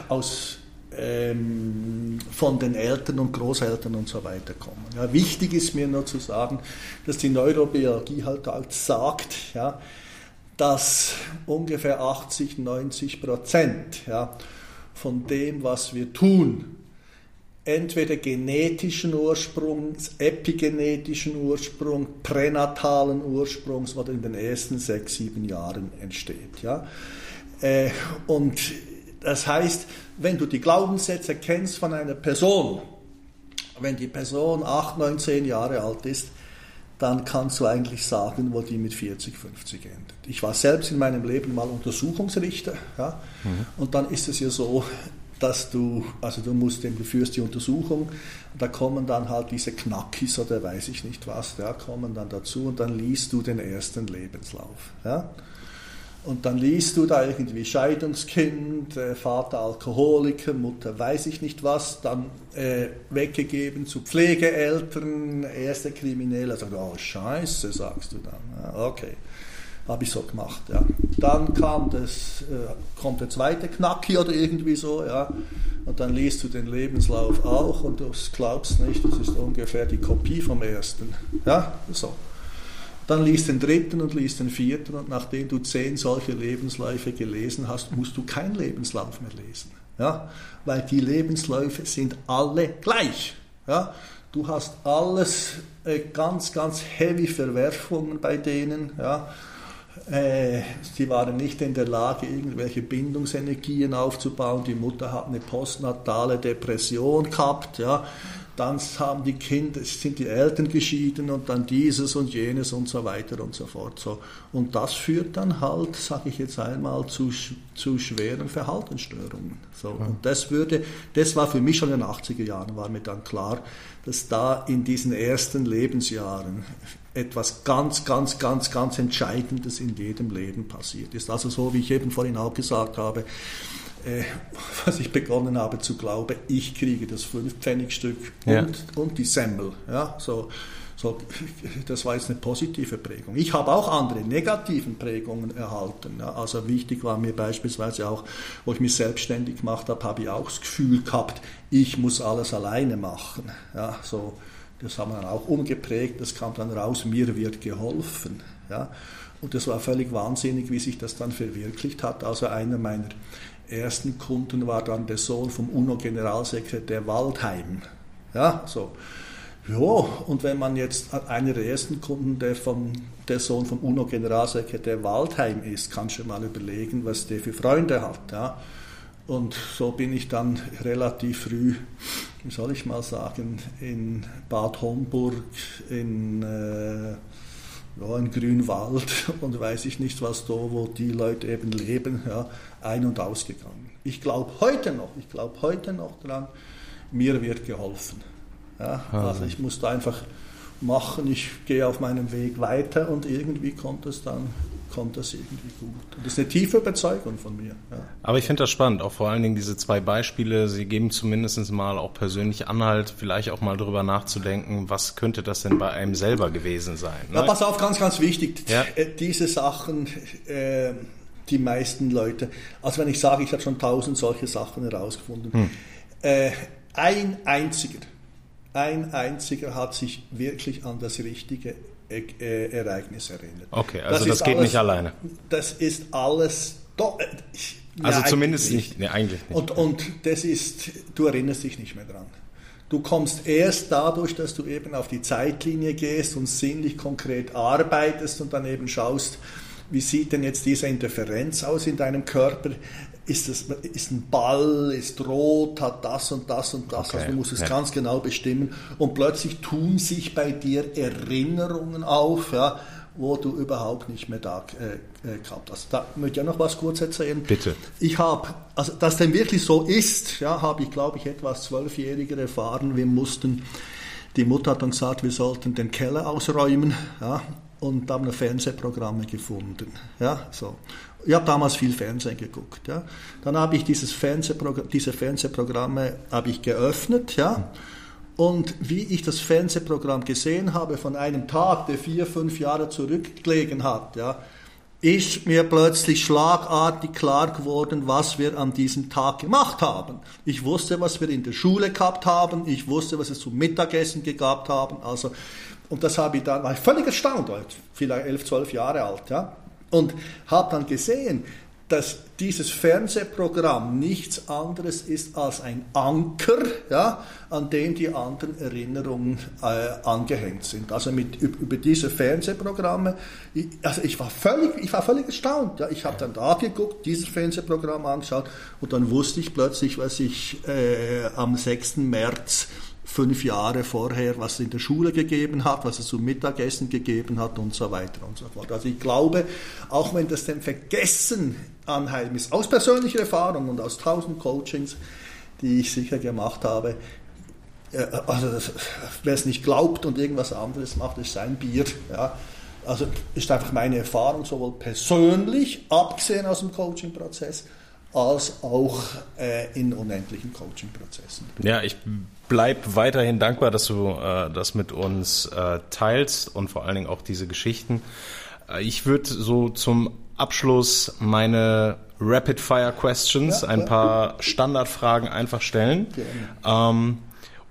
aus ähm, von den Eltern und Großeltern und so weiter kommen. Ja, wichtig ist mir nur zu sagen, dass die Neurobiologie halt, halt sagt, ja, dass ungefähr 80, 90 Prozent ja, von dem, was wir tun, entweder genetischen Ursprungs, epigenetischen Ursprung, pränatalen Ursprungs oder in den ersten sechs, sieben Jahren entsteht. Ja? Äh, und das heißt, wenn du die Glaubenssätze kennst von einer Person, wenn die Person 8, 9, 10 Jahre alt ist, dann kannst du eigentlich sagen, wo die mit 40, 50 endet. Ich war selbst in meinem Leben mal Untersuchungsrichter ja, mhm. und dann ist es ja so, dass du, also du musst, du führst die Untersuchung, da kommen dann halt diese Knackis oder weiß ich nicht was, ja, kommen dann dazu und dann liest du den ersten Lebenslauf. Ja. Und dann liest du da irgendwie Scheidungskind, äh, Vater Alkoholiker, Mutter weiß ich nicht was, dann äh, weggegeben zu Pflegeeltern, erste Kriminelle. Sagst oh Scheiße, sagst du dann. Ja, okay, habe ich so gemacht. Ja. Dann kam das, äh, kommt der zweite Knacki oder irgendwie so, ja. Und dann liest du den Lebenslauf auch und du glaubst nicht, das ist ungefähr die Kopie vom ersten. Ja, so. Dann liest den dritten und liest den vierten und nachdem du zehn solche Lebensläufe gelesen hast, musst du keinen Lebenslauf mehr lesen. Ja? Weil die Lebensläufe sind alle gleich. Ja? Du hast alles äh, ganz, ganz heavy Verwerfungen bei denen. Ja? Äh, sie waren nicht in der Lage, irgendwelche Bindungsenergien aufzubauen. Die Mutter hat eine postnatale Depression gehabt. Ja? Dann haben die Kinder, sind die Eltern geschieden und dann dieses und jenes und so weiter und so fort. So. Und das führt dann halt, sage ich jetzt einmal, zu, zu schweren Verhaltensstörungen. So. Ja. Und das würde, das war für mich schon in den 80er Jahren, war mir dann klar, dass da in diesen ersten Lebensjahren etwas ganz, ganz, ganz, ganz Entscheidendes in jedem Leben passiert ist. Also so, wie ich eben vorhin auch gesagt habe, äh, was ich begonnen habe zu glauben, ich kriege das Fünfpfennigstück und, ja. und die Semmel. Ja, so, so, das war jetzt eine positive Prägung. Ich habe auch andere negativen Prägungen erhalten. Ja. Also wichtig war mir beispielsweise auch, wo ich mich selbstständig gemacht habe, habe ich auch das Gefühl gehabt, ich muss alles alleine machen. Ja, so, das haben wir dann auch umgeprägt, das kam dann raus, mir wird geholfen. Ja. Und das war völlig wahnsinnig, wie sich das dann verwirklicht hat. Also einer meiner ersten Kunden war dann der Sohn vom UNO-Generalsekretär Waldheim. Ja, so. Ja, und wenn man jetzt einer der ersten Kunden, der, vom, der Sohn vom UNO-Generalsekretär Waldheim ist, kann schon mal überlegen, was der für Freunde hat. Ja. Und so bin ich dann relativ früh, wie soll ich mal sagen, in Bad Homburg, in äh, ja, in Grünwald und weiß ich nicht was da, wo die Leute eben leben, ja, ein- und ausgegangen. Ich glaube heute noch, ich glaube heute noch dran, mir wird geholfen. Ja, also ich musste einfach machen, ich gehe auf meinem Weg weiter und irgendwie kommt es dann kommt das irgendwie gut. Das ist eine tiefe Überzeugung von mir. Ja. Aber ich finde das spannend, auch vor allen Dingen diese zwei Beispiele. Sie geben zumindest mal auch persönlich Anhalt, vielleicht auch mal darüber nachzudenken, was könnte das denn bei einem selber gewesen sein. Ne? Ja, pass auf, ganz, ganz wichtig. Ja. Äh, diese Sachen, äh, die meisten Leute, also wenn ich sage, ich habe schon tausend solche Sachen herausgefunden, hm. äh, ein einziger, ein einziger hat sich wirklich an das richtige e Ereignis erinnert. Okay, also das, das geht alles, nicht alleine. Das ist alles. Do, äh, also ja, zumindest nicht. Nee, eigentlich nicht. Und, und das ist, du erinnerst dich nicht mehr dran. Du kommst erst dadurch, dass du eben auf die Zeitlinie gehst und sinnlich konkret arbeitest und dann eben schaust, wie sieht denn jetzt diese Interferenz aus in deinem Körper? Ist, es, ist ein Ball, ist rot, hat das und das und das. Okay. Also du musst es ja. ganz genau bestimmen. Und plötzlich tun sich bei dir Erinnerungen auf, ja, wo du überhaupt nicht mehr da äh, äh gehabt hast. Da möchte ich ja noch was kurz erzählen. Bitte. Ich habe, also dass dem wirklich so ist, ja, habe ich, glaube ich, etwas Zwölfjähriger erfahren. Wir mussten, die Mutter hat dann gesagt, wir sollten den Keller ausräumen, ja, und haben Fernsehprogramme gefunden. Ja, so. Ich habe damals viel Fernsehen geguckt. Ja. Dann habe ich dieses Fernsehprogramm, diese Fernsehprogramme habe ich geöffnet. Ja. Und wie ich das Fernsehprogramm gesehen habe von einem Tag, der vier, fünf Jahre zurückgelegen hat, ja, ist mir plötzlich schlagartig klar geworden, was wir an diesem Tag gemacht haben. Ich wusste, was wir in der Schule gehabt haben, ich wusste, was es zum Mittagessen gehabt haben. Also, und das habe ich dann, war ich völlig erstaunt, vielleicht elf, zwölf Jahre alt. Ja und habe dann gesehen, dass dieses Fernsehprogramm nichts anderes ist als ein Anker, ja, an dem die anderen Erinnerungen äh, angehängt sind. Also mit, über diese Fernsehprogramme, ich, also ich war völlig, ich war völlig erstaunt. Ja. Ich habe dann da geguckt, dieses Fernsehprogramm angeschaut und dann wusste ich plötzlich, was ich äh, am 6. März fünf Jahre vorher, was es in der Schule gegeben hat, was es zum Mittagessen gegeben hat und so weiter und so fort. Also ich glaube, auch wenn das dem Vergessen anheim ist, aus persönlicher Erfahrung und aus tausend Coachings, die ich sicher gemacht habe, äh, also wer es nicht glaubt und irgendwas anderes macht, ist sein Bier. Ja. Also ist einfach meine Erfahrung, sowohl persönlich, abgesehen aus dem Coaching-Prozess, als auch äh, in unendlichen Coaching-Prozessen. Ja, ich bleibe weiterhin dankbar, dass du äh, das mit uns äh, teilst und vor allen Dingen auch diese Geschichten. Äh, ich würde so zum Abschluss meine Rapid Fire Questions, ja, ein paar Standardfragen einfach stellen. Ähm,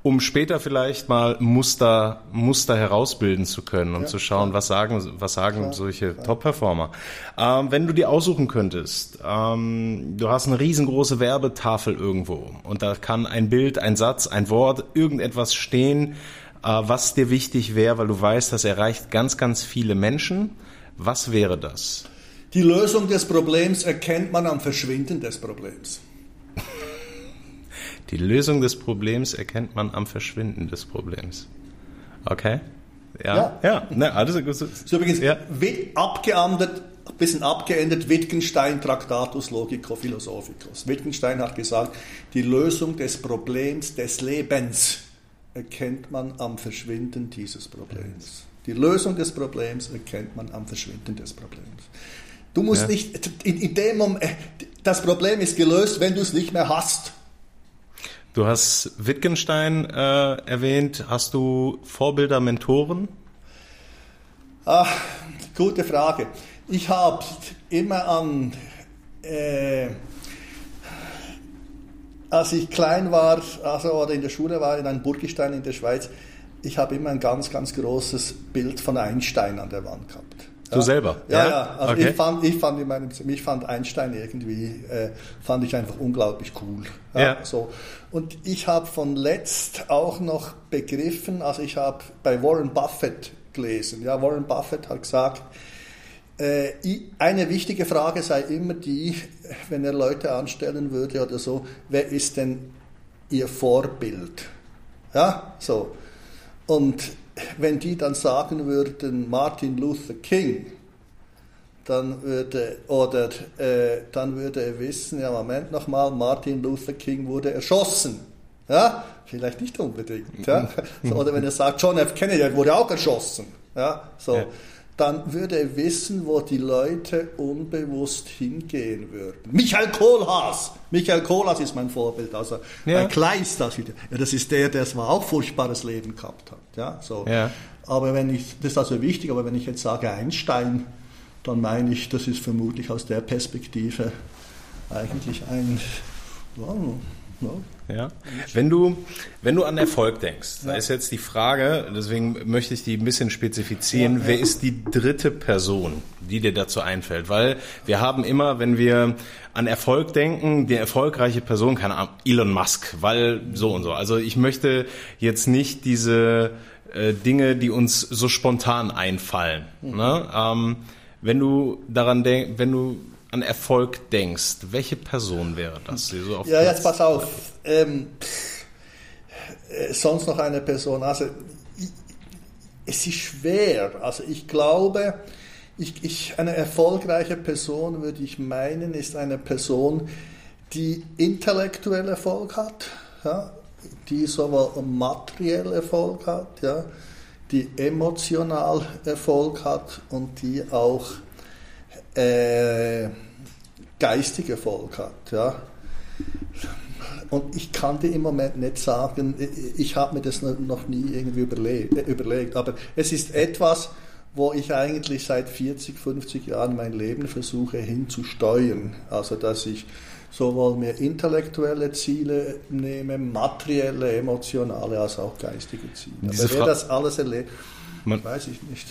um später vielleicht mal Muster, Muster herausbilden zu können und ja, zu schauen, was sagen, was sagen klar, solche Top-Performer. Ähm, wenn du dir aussuchen könntest, ähm, du hast eine riesengroße Werbetafel irgendwo und da kann ein Bild, ein Satz, ein Wort, irgendetwas stehen, äh, was dir wichtig wäre, weil du weißt, das erreicht ganz, ganz viele Menschen. Was wäre das? Die Lösung des Problems erkennt man am Verschwinden des Problems. Die Lösung des Problems erkennt man am Verschwinden des Problems. Okay? Ja, ja, ja ne, alles gut. So übrigens ja. abgeändert, ein bisschen abgeändert, Wittgenstein Tractatus Logico Philosophicus. Wittgenstein hat gesagt, die Lösung des Problems des Lebens erkennt man am Verschwinden dieses Problems. Die Lösung des Problems erkennt man am Verschwinden des Problems. Du musst ja. nicht, in, in dem Moment, das Problem ist gelöst, wenn du es nicht mehr hast. Du hast Wittgenstein äh, erwähnt. Hast du Vorbilder, Mentoren? Ach, gute Frage. Ich habe immer an, äh, als ich klein war, also oder in der Schule war, in einem Burgistein in der Schweiz, ich habe immer ein ganz, ganz großes Bild von Einstein an der Wand gehabt. Du ja. selber? Ja, ja. ja. Also okay. ich fand, ich fand in meinem, mich fand Einstein irgendwie, äh, fand ich einfach unglaublich cool. Ja. ja. So. Und ich habe von letzt auch noch begriffen, also ich habe bei Warren Buffett gelesen. Ja, Warren Buffett hat gesagt, äh, eine wichtige Frage sei immer die, wenn er Leute anstellen würde oder so, wer ist denn ihr Vorbild? Ja, so. Und wenn die dann sagen würden, Martin Luther King, dann würde, oder, äh, dann würde er wissen, ja Moment nochmal, Martin Luther King wurde erschossen. Ja, vielleicht nicht unbedingt. Ja? Oder wenn er sagt, John F. Kennedy wurde auch erschossen. Ja, so. Ja. Dann würde er wissen, wo die Leute unbewusst hingehen würden. Michael Kohlhaas! Michael Kohlhaas ist mein Vorbild. Also ja. Kleist, das, ja, das ist der, der zwar auch furchtbares Leben gehabt hat. Ja, so. Ja. Aber wenn ich, das ist also wichtig, aber wenn ich jetzt sage Einstein, dann meine ich, das ist vermutlich aus der Perspektive eigentlich ein, ja. Wenn du, wenn du an Erfolg denkst, da ist jetzt die Frage, deswegen möchte ich die ein bisschen spezifizieren, ja, wer ist die dritte Person, die dir dazu einfällt? Weil wir haben immer, wenn wir an Erfolg denken, die erfolgreiche Person, keine Ahnung, Elon Musk, weil so und so. Also ich möchte jetzt nicht diese äh, Dinge, die uns so spontan einfallen. Mhm. Ne? Ähm, wenn du daran denkst, wenn du an Erfolg denkst, welche Person wäre das? So ja, jetzt pass auf. Ähm, äh, sonst noch eine Person. Also, es ist schwer. Also, ich glaube, ich, ich, eine erfolgreiche Person, würde ich meinen, ist eine Person, die intellektuell Erfolg hat, ja, die sowohl materiell Erfolg hat, ja, die emotional Erfolg hat und die auch äh, geistig Erfolg hat. Ja. Und ich kann dir im Moment nicht sagen, ich habe mir das noch nie irgendwie überlegt, überlegt, aber es ist etwas, wo ich eigentlich seit 40, 50 Jahren mein Leben versuche hinzusteuern. Also dass ich sowohl mehr intellektuelle Ziele nehme, materielle, emotionale, als auch geistige Ziele. Diese Aber wer das alles erlebt, weiß ich nicht.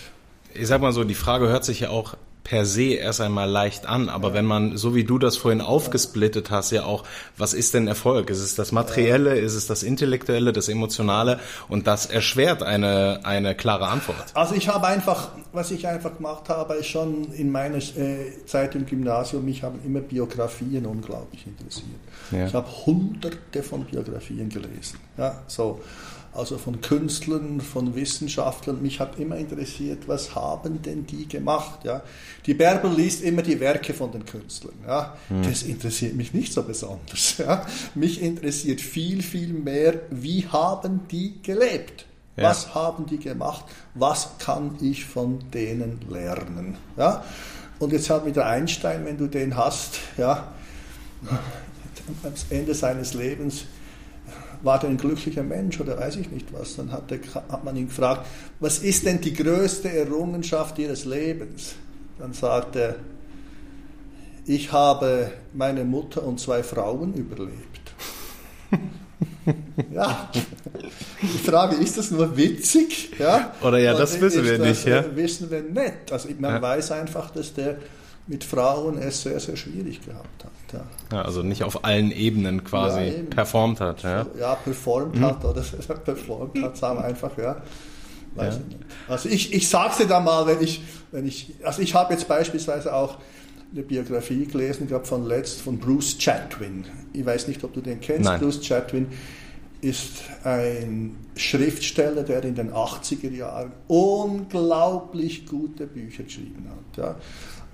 Ich sag mal so, die Frage hört sich ja auch per se erst einmal leicht an, aber wenn man, so wie du das vorhin aufgesplittet hast, ja auch, was ist denn Erfolg? Ist es das Materielle, ist es das Intellektuelle, das Emotionale? Und das erschwert eine, eine klare Antwort. Also ich habe einfach, was ich einfach gemacht habe, ist schon in meiner äh, Zeit im Gymnasium, mich haben immer Biografien unglaublich interessiert. Ja. Ich habe hunderte von Biografien gelesen. Ja, so also von Künstlern, von Wissenschaftlern. Mich hat immer interessiert, was haben denn die gemacht? Ja? Die Bärbel liest immer die Werke von den Künstlern. Ja? Hm. Das interessiert mich nicht so besonders. Ja? Mich interessiert viel, viel mehr, wie haben die gelebt? Ja. Was haben die gemacht? Was kann ich von denen lernen? Ja? Und jetzt hat wieder Einstein, wenn du den hast, ja, am Ende seines Lebens war der ein glücklicher Mensch oder weiß ich nicht was. Dann hat, der, hat man ihn gefragt, was ist denn die größte Errungenschaft Ihres Lebens? Dann sagt er, ich habe meine Mutter und zwei Frauen überlebt. ja, die Frage, ist das nur witzig? Ja? Oder ja, das wissen wir das, nicht. Ja? Wissen wir nicht. Also man ja. weiß einfach, dass der mit Frauen es sehr, sehr schwierig gehabt hat. Ja. ja also nicht auf allen Ebenen quasi ja, performt hat. Ja, ja performt mhm. hat oder performt hat, sagen wir einfach, ja. Weiß ja. Ich nicht. Also ich, ich sag's dir da mal, wenn ich, wenn ich, also ich habe jetzt beispielsweise auch eine Biografie gelesen, ich glaube von letzt von Bruce Chatwin. Ich weiß nicht, ob du den kennst. Nein. Bruce Chatwin ist ein Schriftsteller, der in den 80er Jahren unglaublich gute Bücher geschrieben hat. Ja.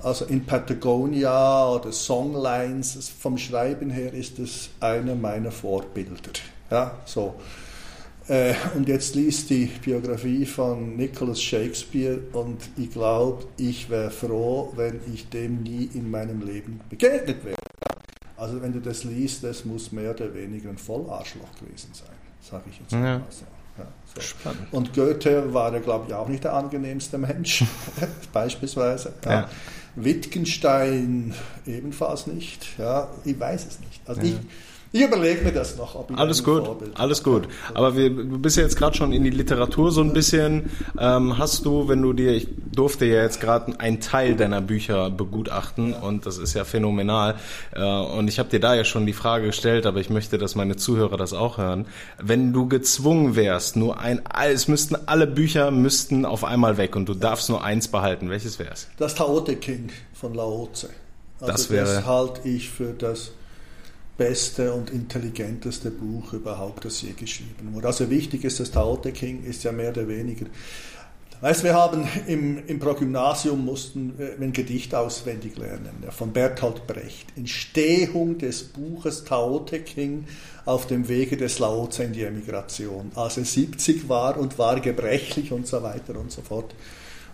Also in Patagonia oder Songlines, vom Schreiben her ist es einer meiner Vorbilder. Ja, so. Äh, und jetzt liest die Biografie von Nicholas Shakespeare und ich glaube, ich wäre froh, wenn ich dem nie in meinem Leben begegnet wäre. Also wenn du das liest, das muss mehr oder weniger ein Vollarschloch gewesen sein, sage ich jetzt ja. mal so. Ja, so. Spannend. Und Goethe war ja, glaube ich, auch nicht der angenehmste Mensch, beispielsweise. Ja. Ja. Wittgenstein ebenfalls nicht. Ja, ich weiß es nicht. Also ich, ich überlege mir das noch. alles gut, Vorbild alles gut. Aber wir, du bist ja jetzt gerade schon in die Literatur so ein bisschen. Ähm, hast du, wenn du dir, ich durfte ja jetzt gerade einen Teil deiner Bücher begutachten und das ist ja phänomenal. Äh, und ich habe dir da ja schon die Frage gestellt, aber ich möchte, dass meine Zuhörer das auch hören. Wenn du gezwungen wärst, nur ein, es müssten alle Bücher müssten auf einmal weg und du darfst nur eins behalten, welches wäre es? Das Taote King von Lao Tse. Also das wäre. Das halte ich für das beste und intelligenteste Buch überhaupt, das je geschrieben wurde. Also wichtig ist, das Tao Te King ist ja mehr oder weniger Weißt, wir haben im, im Progymnasium mussten wir ein Gedicht auswendig lernen, von Bertolt Brecht. Entstehung des Buches Tao Te King auf dem Wege des Laozi in die Emigration, als er 70 war und war gebrechlich und so weiter und so fort.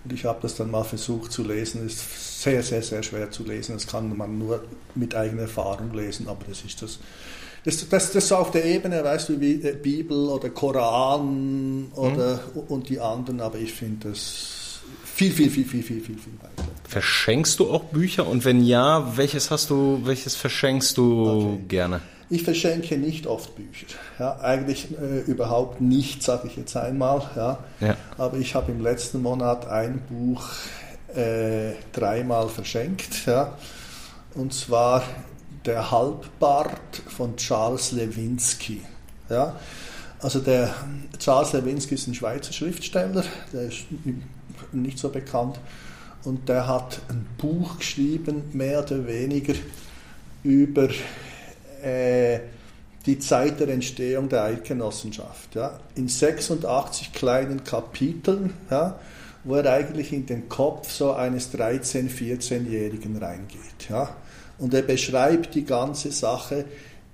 Und ich habe das dann mal versucht zu lesen. Es ist sehr, sehr, sehr schwer zu lesen. Das kann man nur mit eigener Erfahrung lesen, aber das ist das. Das, das, das ist auf der Ebene, weißt du, wie Bibel oder Koran oder, mhm. und die anderen, aber ich finde das viel, viel, viel, viel, viel, viel, viel weiter. Verschenkst du auch Bücher und wenn ja, welches hast du, welches verschenkst du okay. gerne? Ich verschenke nicht oft Bücher. Ja, eigentlich äh, überhaupt nicht, sage ich jetzt einmal. Ja. ja. Aber ich habe im letzten Monat ein Buch äh, dreimal verschenkt. Ja. Und zwar Der Halbbart von Charles Lewinsky. Ja. Also der Charles Lewinsky ist ein Schweizer Schriftsteller, der ist nicht so bekannt. Und der hat ein Buch geschrieben, mehr oder weniger über äh, die Zeit der Entstehung der Eidgenossenschaft. Ja, in 86 kleinen Kapiteln, ja, wo er eigentlich in den Kopf so eines 13-, 14-Jährigen reingeht. Ja, und er beschreibt die ganze Sache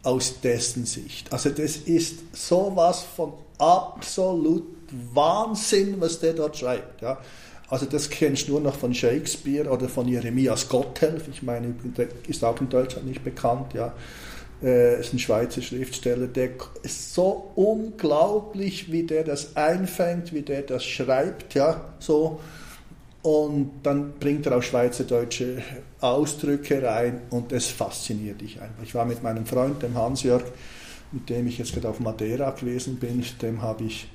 aus dessen Sicht. Also das ist sowas von absolut Wahnsinn, was der dort schreibt. Ja. Also das kennst du nur noch von Shakespeare oder von Jeremias Gotthelf. Ich meine, der ist auch in Deutschland nicht bekannt. Ja äh, ist ein Schweizer Schriftsteller, der ist so unglaublich, wie der das einfängt, wie der das schreibt, ja, so. Und dann bringt er auch schweizerdeutsche Ausdrücke rein und es fasziniert dich einfach. Ich war mit meinem Freund, dem Hans-Jörg, mit dem ich jetzt gerade auf Madeira gewesen bin, dem habe ich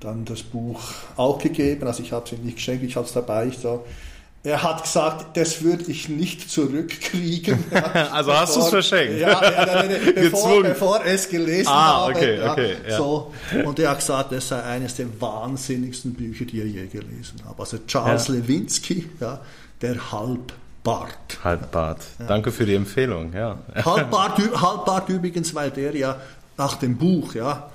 dann das Buch auch gegeben. Also ich habe es ihm nicht geschenkt, ich habe es dabei. Ich so, er hat gesagt, das würde ich nicht zurückkriegen. also hast du es verschenkt? Ja, ja nein, nein, bevor, bevor er es gelesen ah, habe. Okay, ja, okay, ja. So. Und er hat gesagt, das sei eines der wahnsinnigsten Bücher, die er je gelesen hat. Also Charles. Lewinsky, ja, der Halbbart. Halbbart. Ja. Danke für die Empfehlung. Ja. Halbbart, Halbbart übrigens, weil der ja nach dem Buch, ja,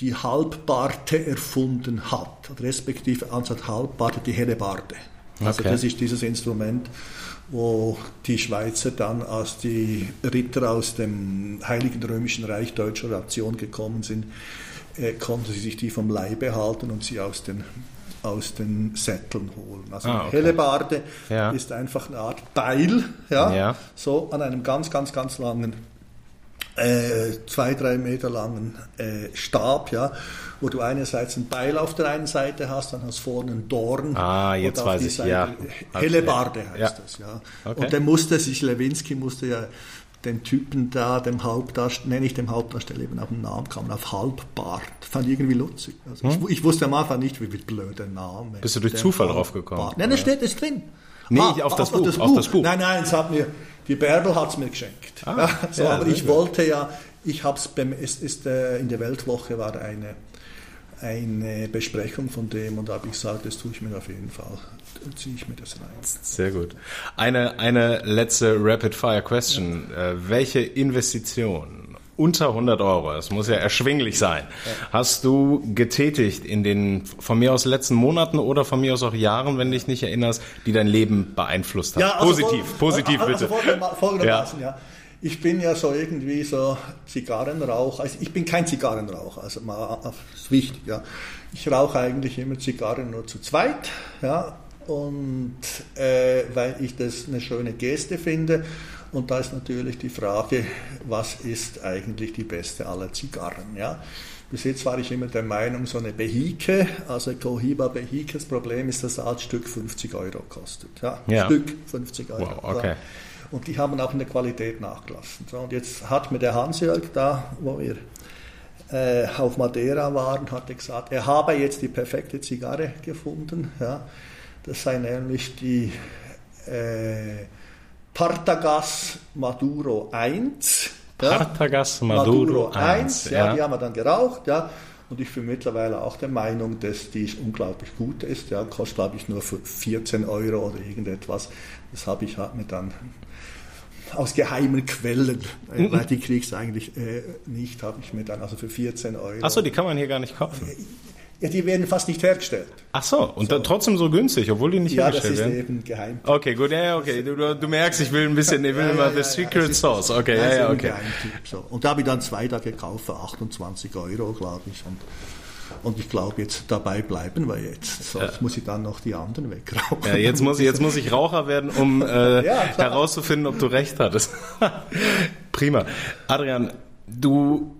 die Halbbarte erfunden hat, respektive anstatt Halbbarte die Hellebarde. Also okay. das ist dieses Instrument, wo die Schweizer dann, als die Ritter aus dem Heiligen Römischen Reich deutscher Nation gekommen sind, äh, konnten sie sich die vom Leibe halten und sie aus den aus den Sätteln holen. Also ah, okay. Hellebarde ja. ist einfach eine Art Beil, ja, ja, so an einem ganz, ganz, ganz langen, äh, zwei, drei Meter langen äh, Stab, ja, wo du einerseits ein Beil auf der einen Seite hast, dann hast du vorne einen Dorn. Ah, jetzt weiß ich, Seite, ja. Hellebarde heißt ja. das, ja. Okay. Und der musste sich, Lewinsky musste ja den Typen da, dem Hauptdarsteller, nenne ich dem Hauptdarsteller eben auf den Namen kam, auf Halbbart. Fand ich irgendwie lustig. Also hm? ich, ich, wusste am Anfang nicht, wie, blöd der Name. Bist du durch Zufall drauf gekommen? Nein, da steht es drin. Nee, ah, auf, das auf, Buch. auf das Buch. Nein, nein, es hat mir, die Bärbel hat es mir geschenkt. Ah, ja, so, ja, aber ich gut. wollte ja, ich habe es, ist, äh, in der Weltwoche war eine eine Besprechung von dem und da habe ich gesagt, das tue ich mir auf jeden Fall. Dann ziehe ich mir das rein. Sehr gut. Eine, eine letzte Rapid-Fire-Question. Ja. Äh, welche Investition unter 100 Euro, das muss ja erschwinglich sein, hast du getätigt in den von mir aus letzten Monaten oder von mir aus auch Jahren, wenn dich nicht erinnerst, die dein Leben beeinflusst haben? Ja, also positiv, vor, positiv also bitte. Folgendermaßen, ja. ja ich bin ja so irgendwie so Zigarrenraucher. Also ich bin kein Zigarrenraucher, also mal das ist wichtig, ja. Ich rauche eigentlich immer Zigarren nur zu zweit, ja. Und äh, weil ich das eine schöne Geste finde. Und da ist natürlich die Frage, was ist eigentlich die beste aller Zigarren, ja. Bis jetzt war ich immer der Meinung, so eine Behike, also Cohiba Behike, das Problem ist, dass das Stück 50 Euro kostet. Ja, ja. Stück 50 Euro. Wow, okay. Und die haben auch in der Qualität nachgelassen. So, und jetzt hat mir der Hans-Jörg da, wo wir äh, auf Madeira waren, hat er gesagt, er habe jetzt die perfekte Zigarre gefunden. Ja. Das sei nämlich die äh, Partagas Maduro 1. Ja. Partagas Maduro, Maduro 1. 1 ja, ja, die haben wir dann geraucht. Ja. Und ich bin mittlerweile auch der Meinung, dass die unglaublich gut ist. Ja, kostet, glaube ich, nur für 14 Euro oder irgendetwas. Das habe ich mir dann aus geheimen Quellen, mhm. weil die kriegst du eigentlich äh, nicht, habe ich mir dann also für 14 Euro. Achso, die kann man hier gar nicht kaufen. Ja, die werden fast nicht hergestellt. Ach so, und so. trotzdem so günstig, obwohl die nicht ja, hergestellt werden? Ja, das ist eben geheim. Okay, gut, ja, okay. Du, du, merkst, ich will ein bisschen, ich will ja, immer ja, the Secret Sauce. Okay, ja, ja, okay. So. Und da habe ich dann zwei da gekauft für 28 Euro, glaube ich. Und, und ich glaube, jetzt dabei bleiben wir jetzt. Sonst muss ich dann noch die anderen wegrauchen. Ja, jetzt muss ich, jetzt muss ich Raucher werden, um äh, herauszufinden, ob du recht hattest. Prima. Adrian, du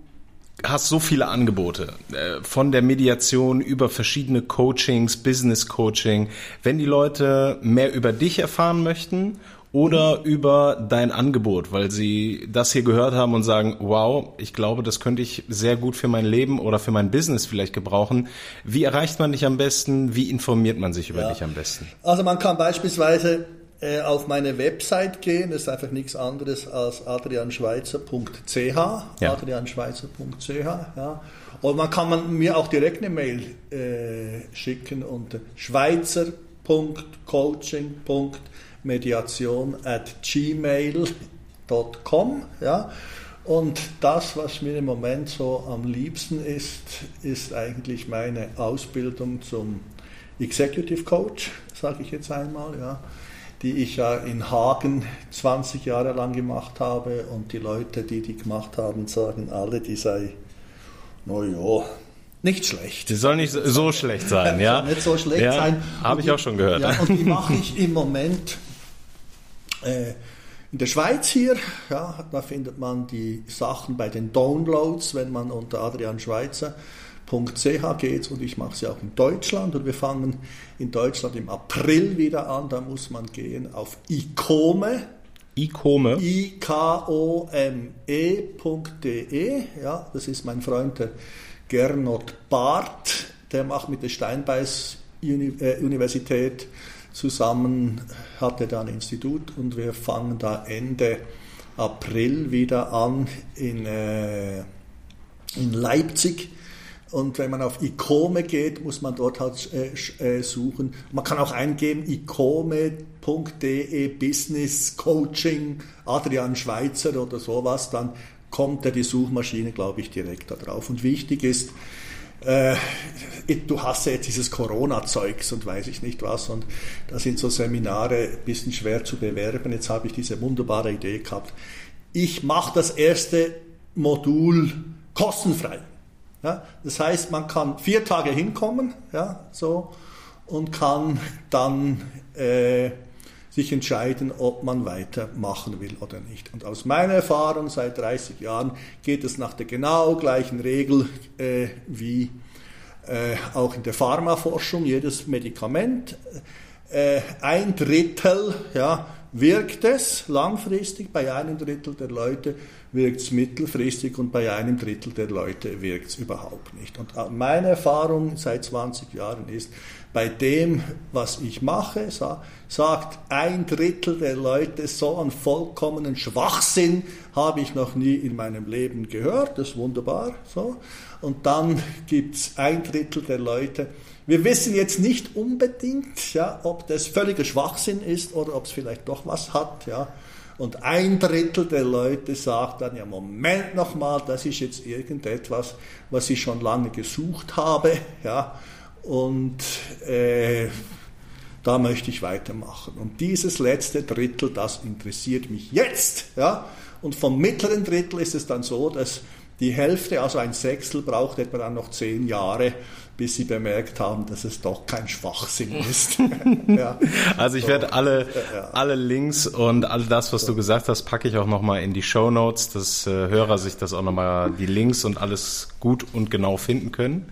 hast so viele Angebote, äh, von der Mediation über verschiedene Coachings, Business Coaching. Wenn die Leute mehr über dich erfahren möchten oder über dein Angebot, weil sie das hier gehört haben und sagen, wow, ich glaube, das könnte ich sehr gut für mein Leben oder für mein Business vielleicht gebrauchen. Wie erreicht man dich am besten? Wie informiert man sich über ja. dich am besten? Also man kann beispielsweise äh, auf meine Website gehen. Das ist einfach nichts anderes als adrianschweizer.ch. Ja. adrianschweizer.ch. Ja. Und man kann man mir auch direkt eine Mail äh, schicken unter schweizer.coaching.mediation at gmail.com. Ja. Und das, was mir im Moment so am liebsten ist, ist eigentlich meine Ausbildung zum Executive Coach, sage ich jetzt einmal. Ja die ich ja in Hagen 20 Jahre lang gemacht habe und die Leute, die die gemacht haben, sagen alle, die sei, naja, nicht schlecht. Die soll nicht so, so schlecht sein, ja? Nicht so schlecht ja, sein. Habe ich auch schon gehört. Ja, und die mache ich im Moment äh, in der Schweiz hier. Ja, da findet man die Sachen bei den Downloads, wenn man unter Adrian Schweizer .ch geht und ich mache sie auch in Deutschland und wir fangen in Deutschland im April wieder an, da muss man gehen auf ICOME. ICOME? I-K-O-M-E.de, ja, das ist mein Freund der Gernot Barth, der macht mit der Steinbeis äh, Universität zusammen, hatte da ein Institut und wir fangen da Ende April wieder an in, äh, in Leipzig und wenn man auf Ikome geht, muss man dort halt äh, äh, suchen. Man kann auch eingeben ikome.de Business Coaching Adrian Schweizer oder sowas, dann kommt ja die Suchmaschine, glaube ich, direkt da drauf. Und wichtig ist, äh, du hast ja jetzt dieses Corona-Zeugs und weiß ich nicht was und da sind so Seminare ein bisschen schwer zu bewerben. Jetzt habe ich diese wunderbare Idee gehabt. Ich mache das erste Modul kostenfrei. Ja, das heißt, man kann vier Tage hinkommen ja, so, und kann dann äh, sich entscheiden, ob man weitermachen will oder nicht. Und aus meiner Erfahrung seit 30 Jahren geht es nach der genau gleichen Regel äh, wie äh, auch in der Pharmaforschung. Jedes Medikament, äh, ein Drittel ja, wirkt es langfristig, bei einem Drittel der Leute wirkt es mittelfristig und bei einem Drittel der Leute wirkt es überhaupt nicht. Und meine Erfahrung seit 20 Jahren ist, bei dem, was ich mache, sagt ein Drittel der Leute, so einen vollkommenen Schwachsinn habe ich noch nie in meinem Leben gehört, das ist wunderbar. So. Und dann gibt es ein Drittel der Leute, wir wissen jetzt nicht unbedingt, ja, ob das völliger Schwachsinn ist oder ob es vielleicht doch was hat. Ja. Und ein Drittel der Leute sagt dann, ja, Moment nochmal, das ist jetzt irgendetwas, was ich schon lange gesucht habe. Ja. Und äh, da möchte ich weitermachen. Und dieses letzte Drittel, das interessiert mich jetzt. Ja. Und vom mittleren Drittel ist es dann so, dass die Hälfte, also ein Sechstel, braucht etwa dann noch zehn Jahre, bis sie bemerkt haben, dass es doch kein Schwachsinn ist. ja. Also ich so. werde alle, ja. alle Links und all das, was so. du gesagt hast, packe ich auch nochmal in die Show Notes, dass äh, Hörer sich das auch nochmal, die Links und alles gut und genau finden können.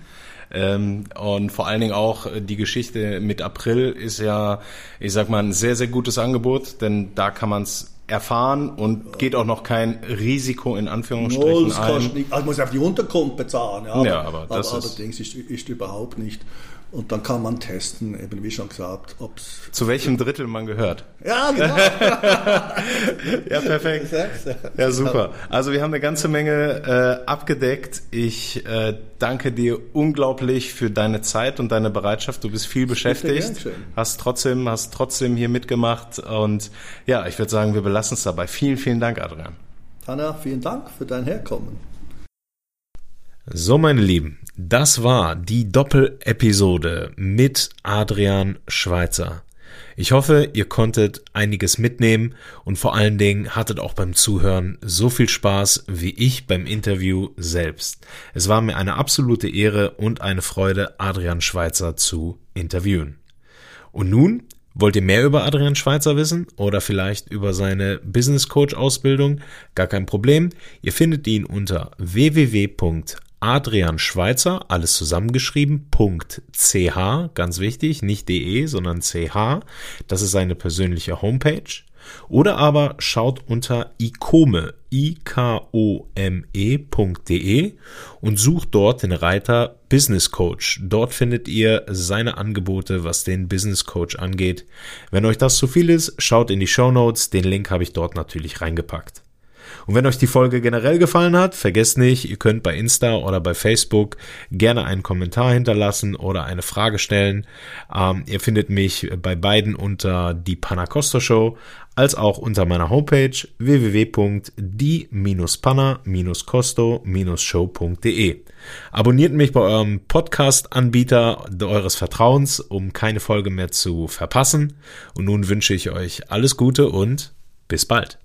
Ähm, und vor allen Dingen auch äh, die Geschichte mit April ist ja, ich sag mal, ein sehr, sehr gutes Angebot, denn da kann man es erfahren und geht auch noch kein Risiko in Anführungsstrichen no, ein. Nicht, also muss auf die Unterkunft bezahlen, ja, ja aber, aber, das aber ist, allerdings ist, ist überhaupt nicht. Und dann kann man testen, eben wie schon gesagt, ob es. Zu welchem Drittel man gehört. Ja, genau. ja, perfekt. Ja, super. Also wir haben eine ganze Menge äh, abgedeckt. Ich äh, danke dir unglaublich für deine Zeit und deine Bereitschaft. Du bist viel beschäftigt. Hast trotzdem, hast trotzdem hier mitgemacht. Und ja, ich würde sagen, wir belassen es dabei. Vielen, vielen Dank, Adrian. Hanna, vielen Dank für dein Herkommen. So, meine Lieben, Das war die Doppelepisode mit Adrian Schweizer. Ich hoffe, ihr konntet einiges mitnehmen und vor allen Dingen hattet auch beim Zuhören so viel Spaß wie ich beim Interview selbst. Es war mir eine absolute Ehre und eine Freude, Adrian Schweizer zu interviewen. Und nun Wollt ihr mehr über Adrian Schweizer wissen oder vielleicht über seine Business Coach Ausbildung? Gar kein Problem. Ihr findet ihn unter www Adrian Schweizer, alles zusammengeschrieben, .ch, ganz wichtig, nicht de, sondern ch, das ist seine persönliche Homepage. Oder aber schaut unter ikome, ikome.de und sucht dort den Reiter Business Coach. Dort findet ihr seine Angebote, was den Business Coach angeht. Wenn euch das zu viel ist, schaut in die Show Notes, den Link habe ich dort natürlich reingepackt. Und wenn euch die Folge generell gefallen hat, vergesst nicht, ihr könnt bei Insta oder bei Facebook gerne einen Kommentar hinterlassen oder eine Frage stellen. Ähm, ihr findet mich bei beiden unter die Panacosta Show als auch unter meiner Homepage www.die-panna-costo-show.de. Abonniert mich bei eurem Podcast-Anbieter eures Vertrauens, um keine Folge mehr zu verpassen. Und nun wünsche ich euch alles Gute und bis bald.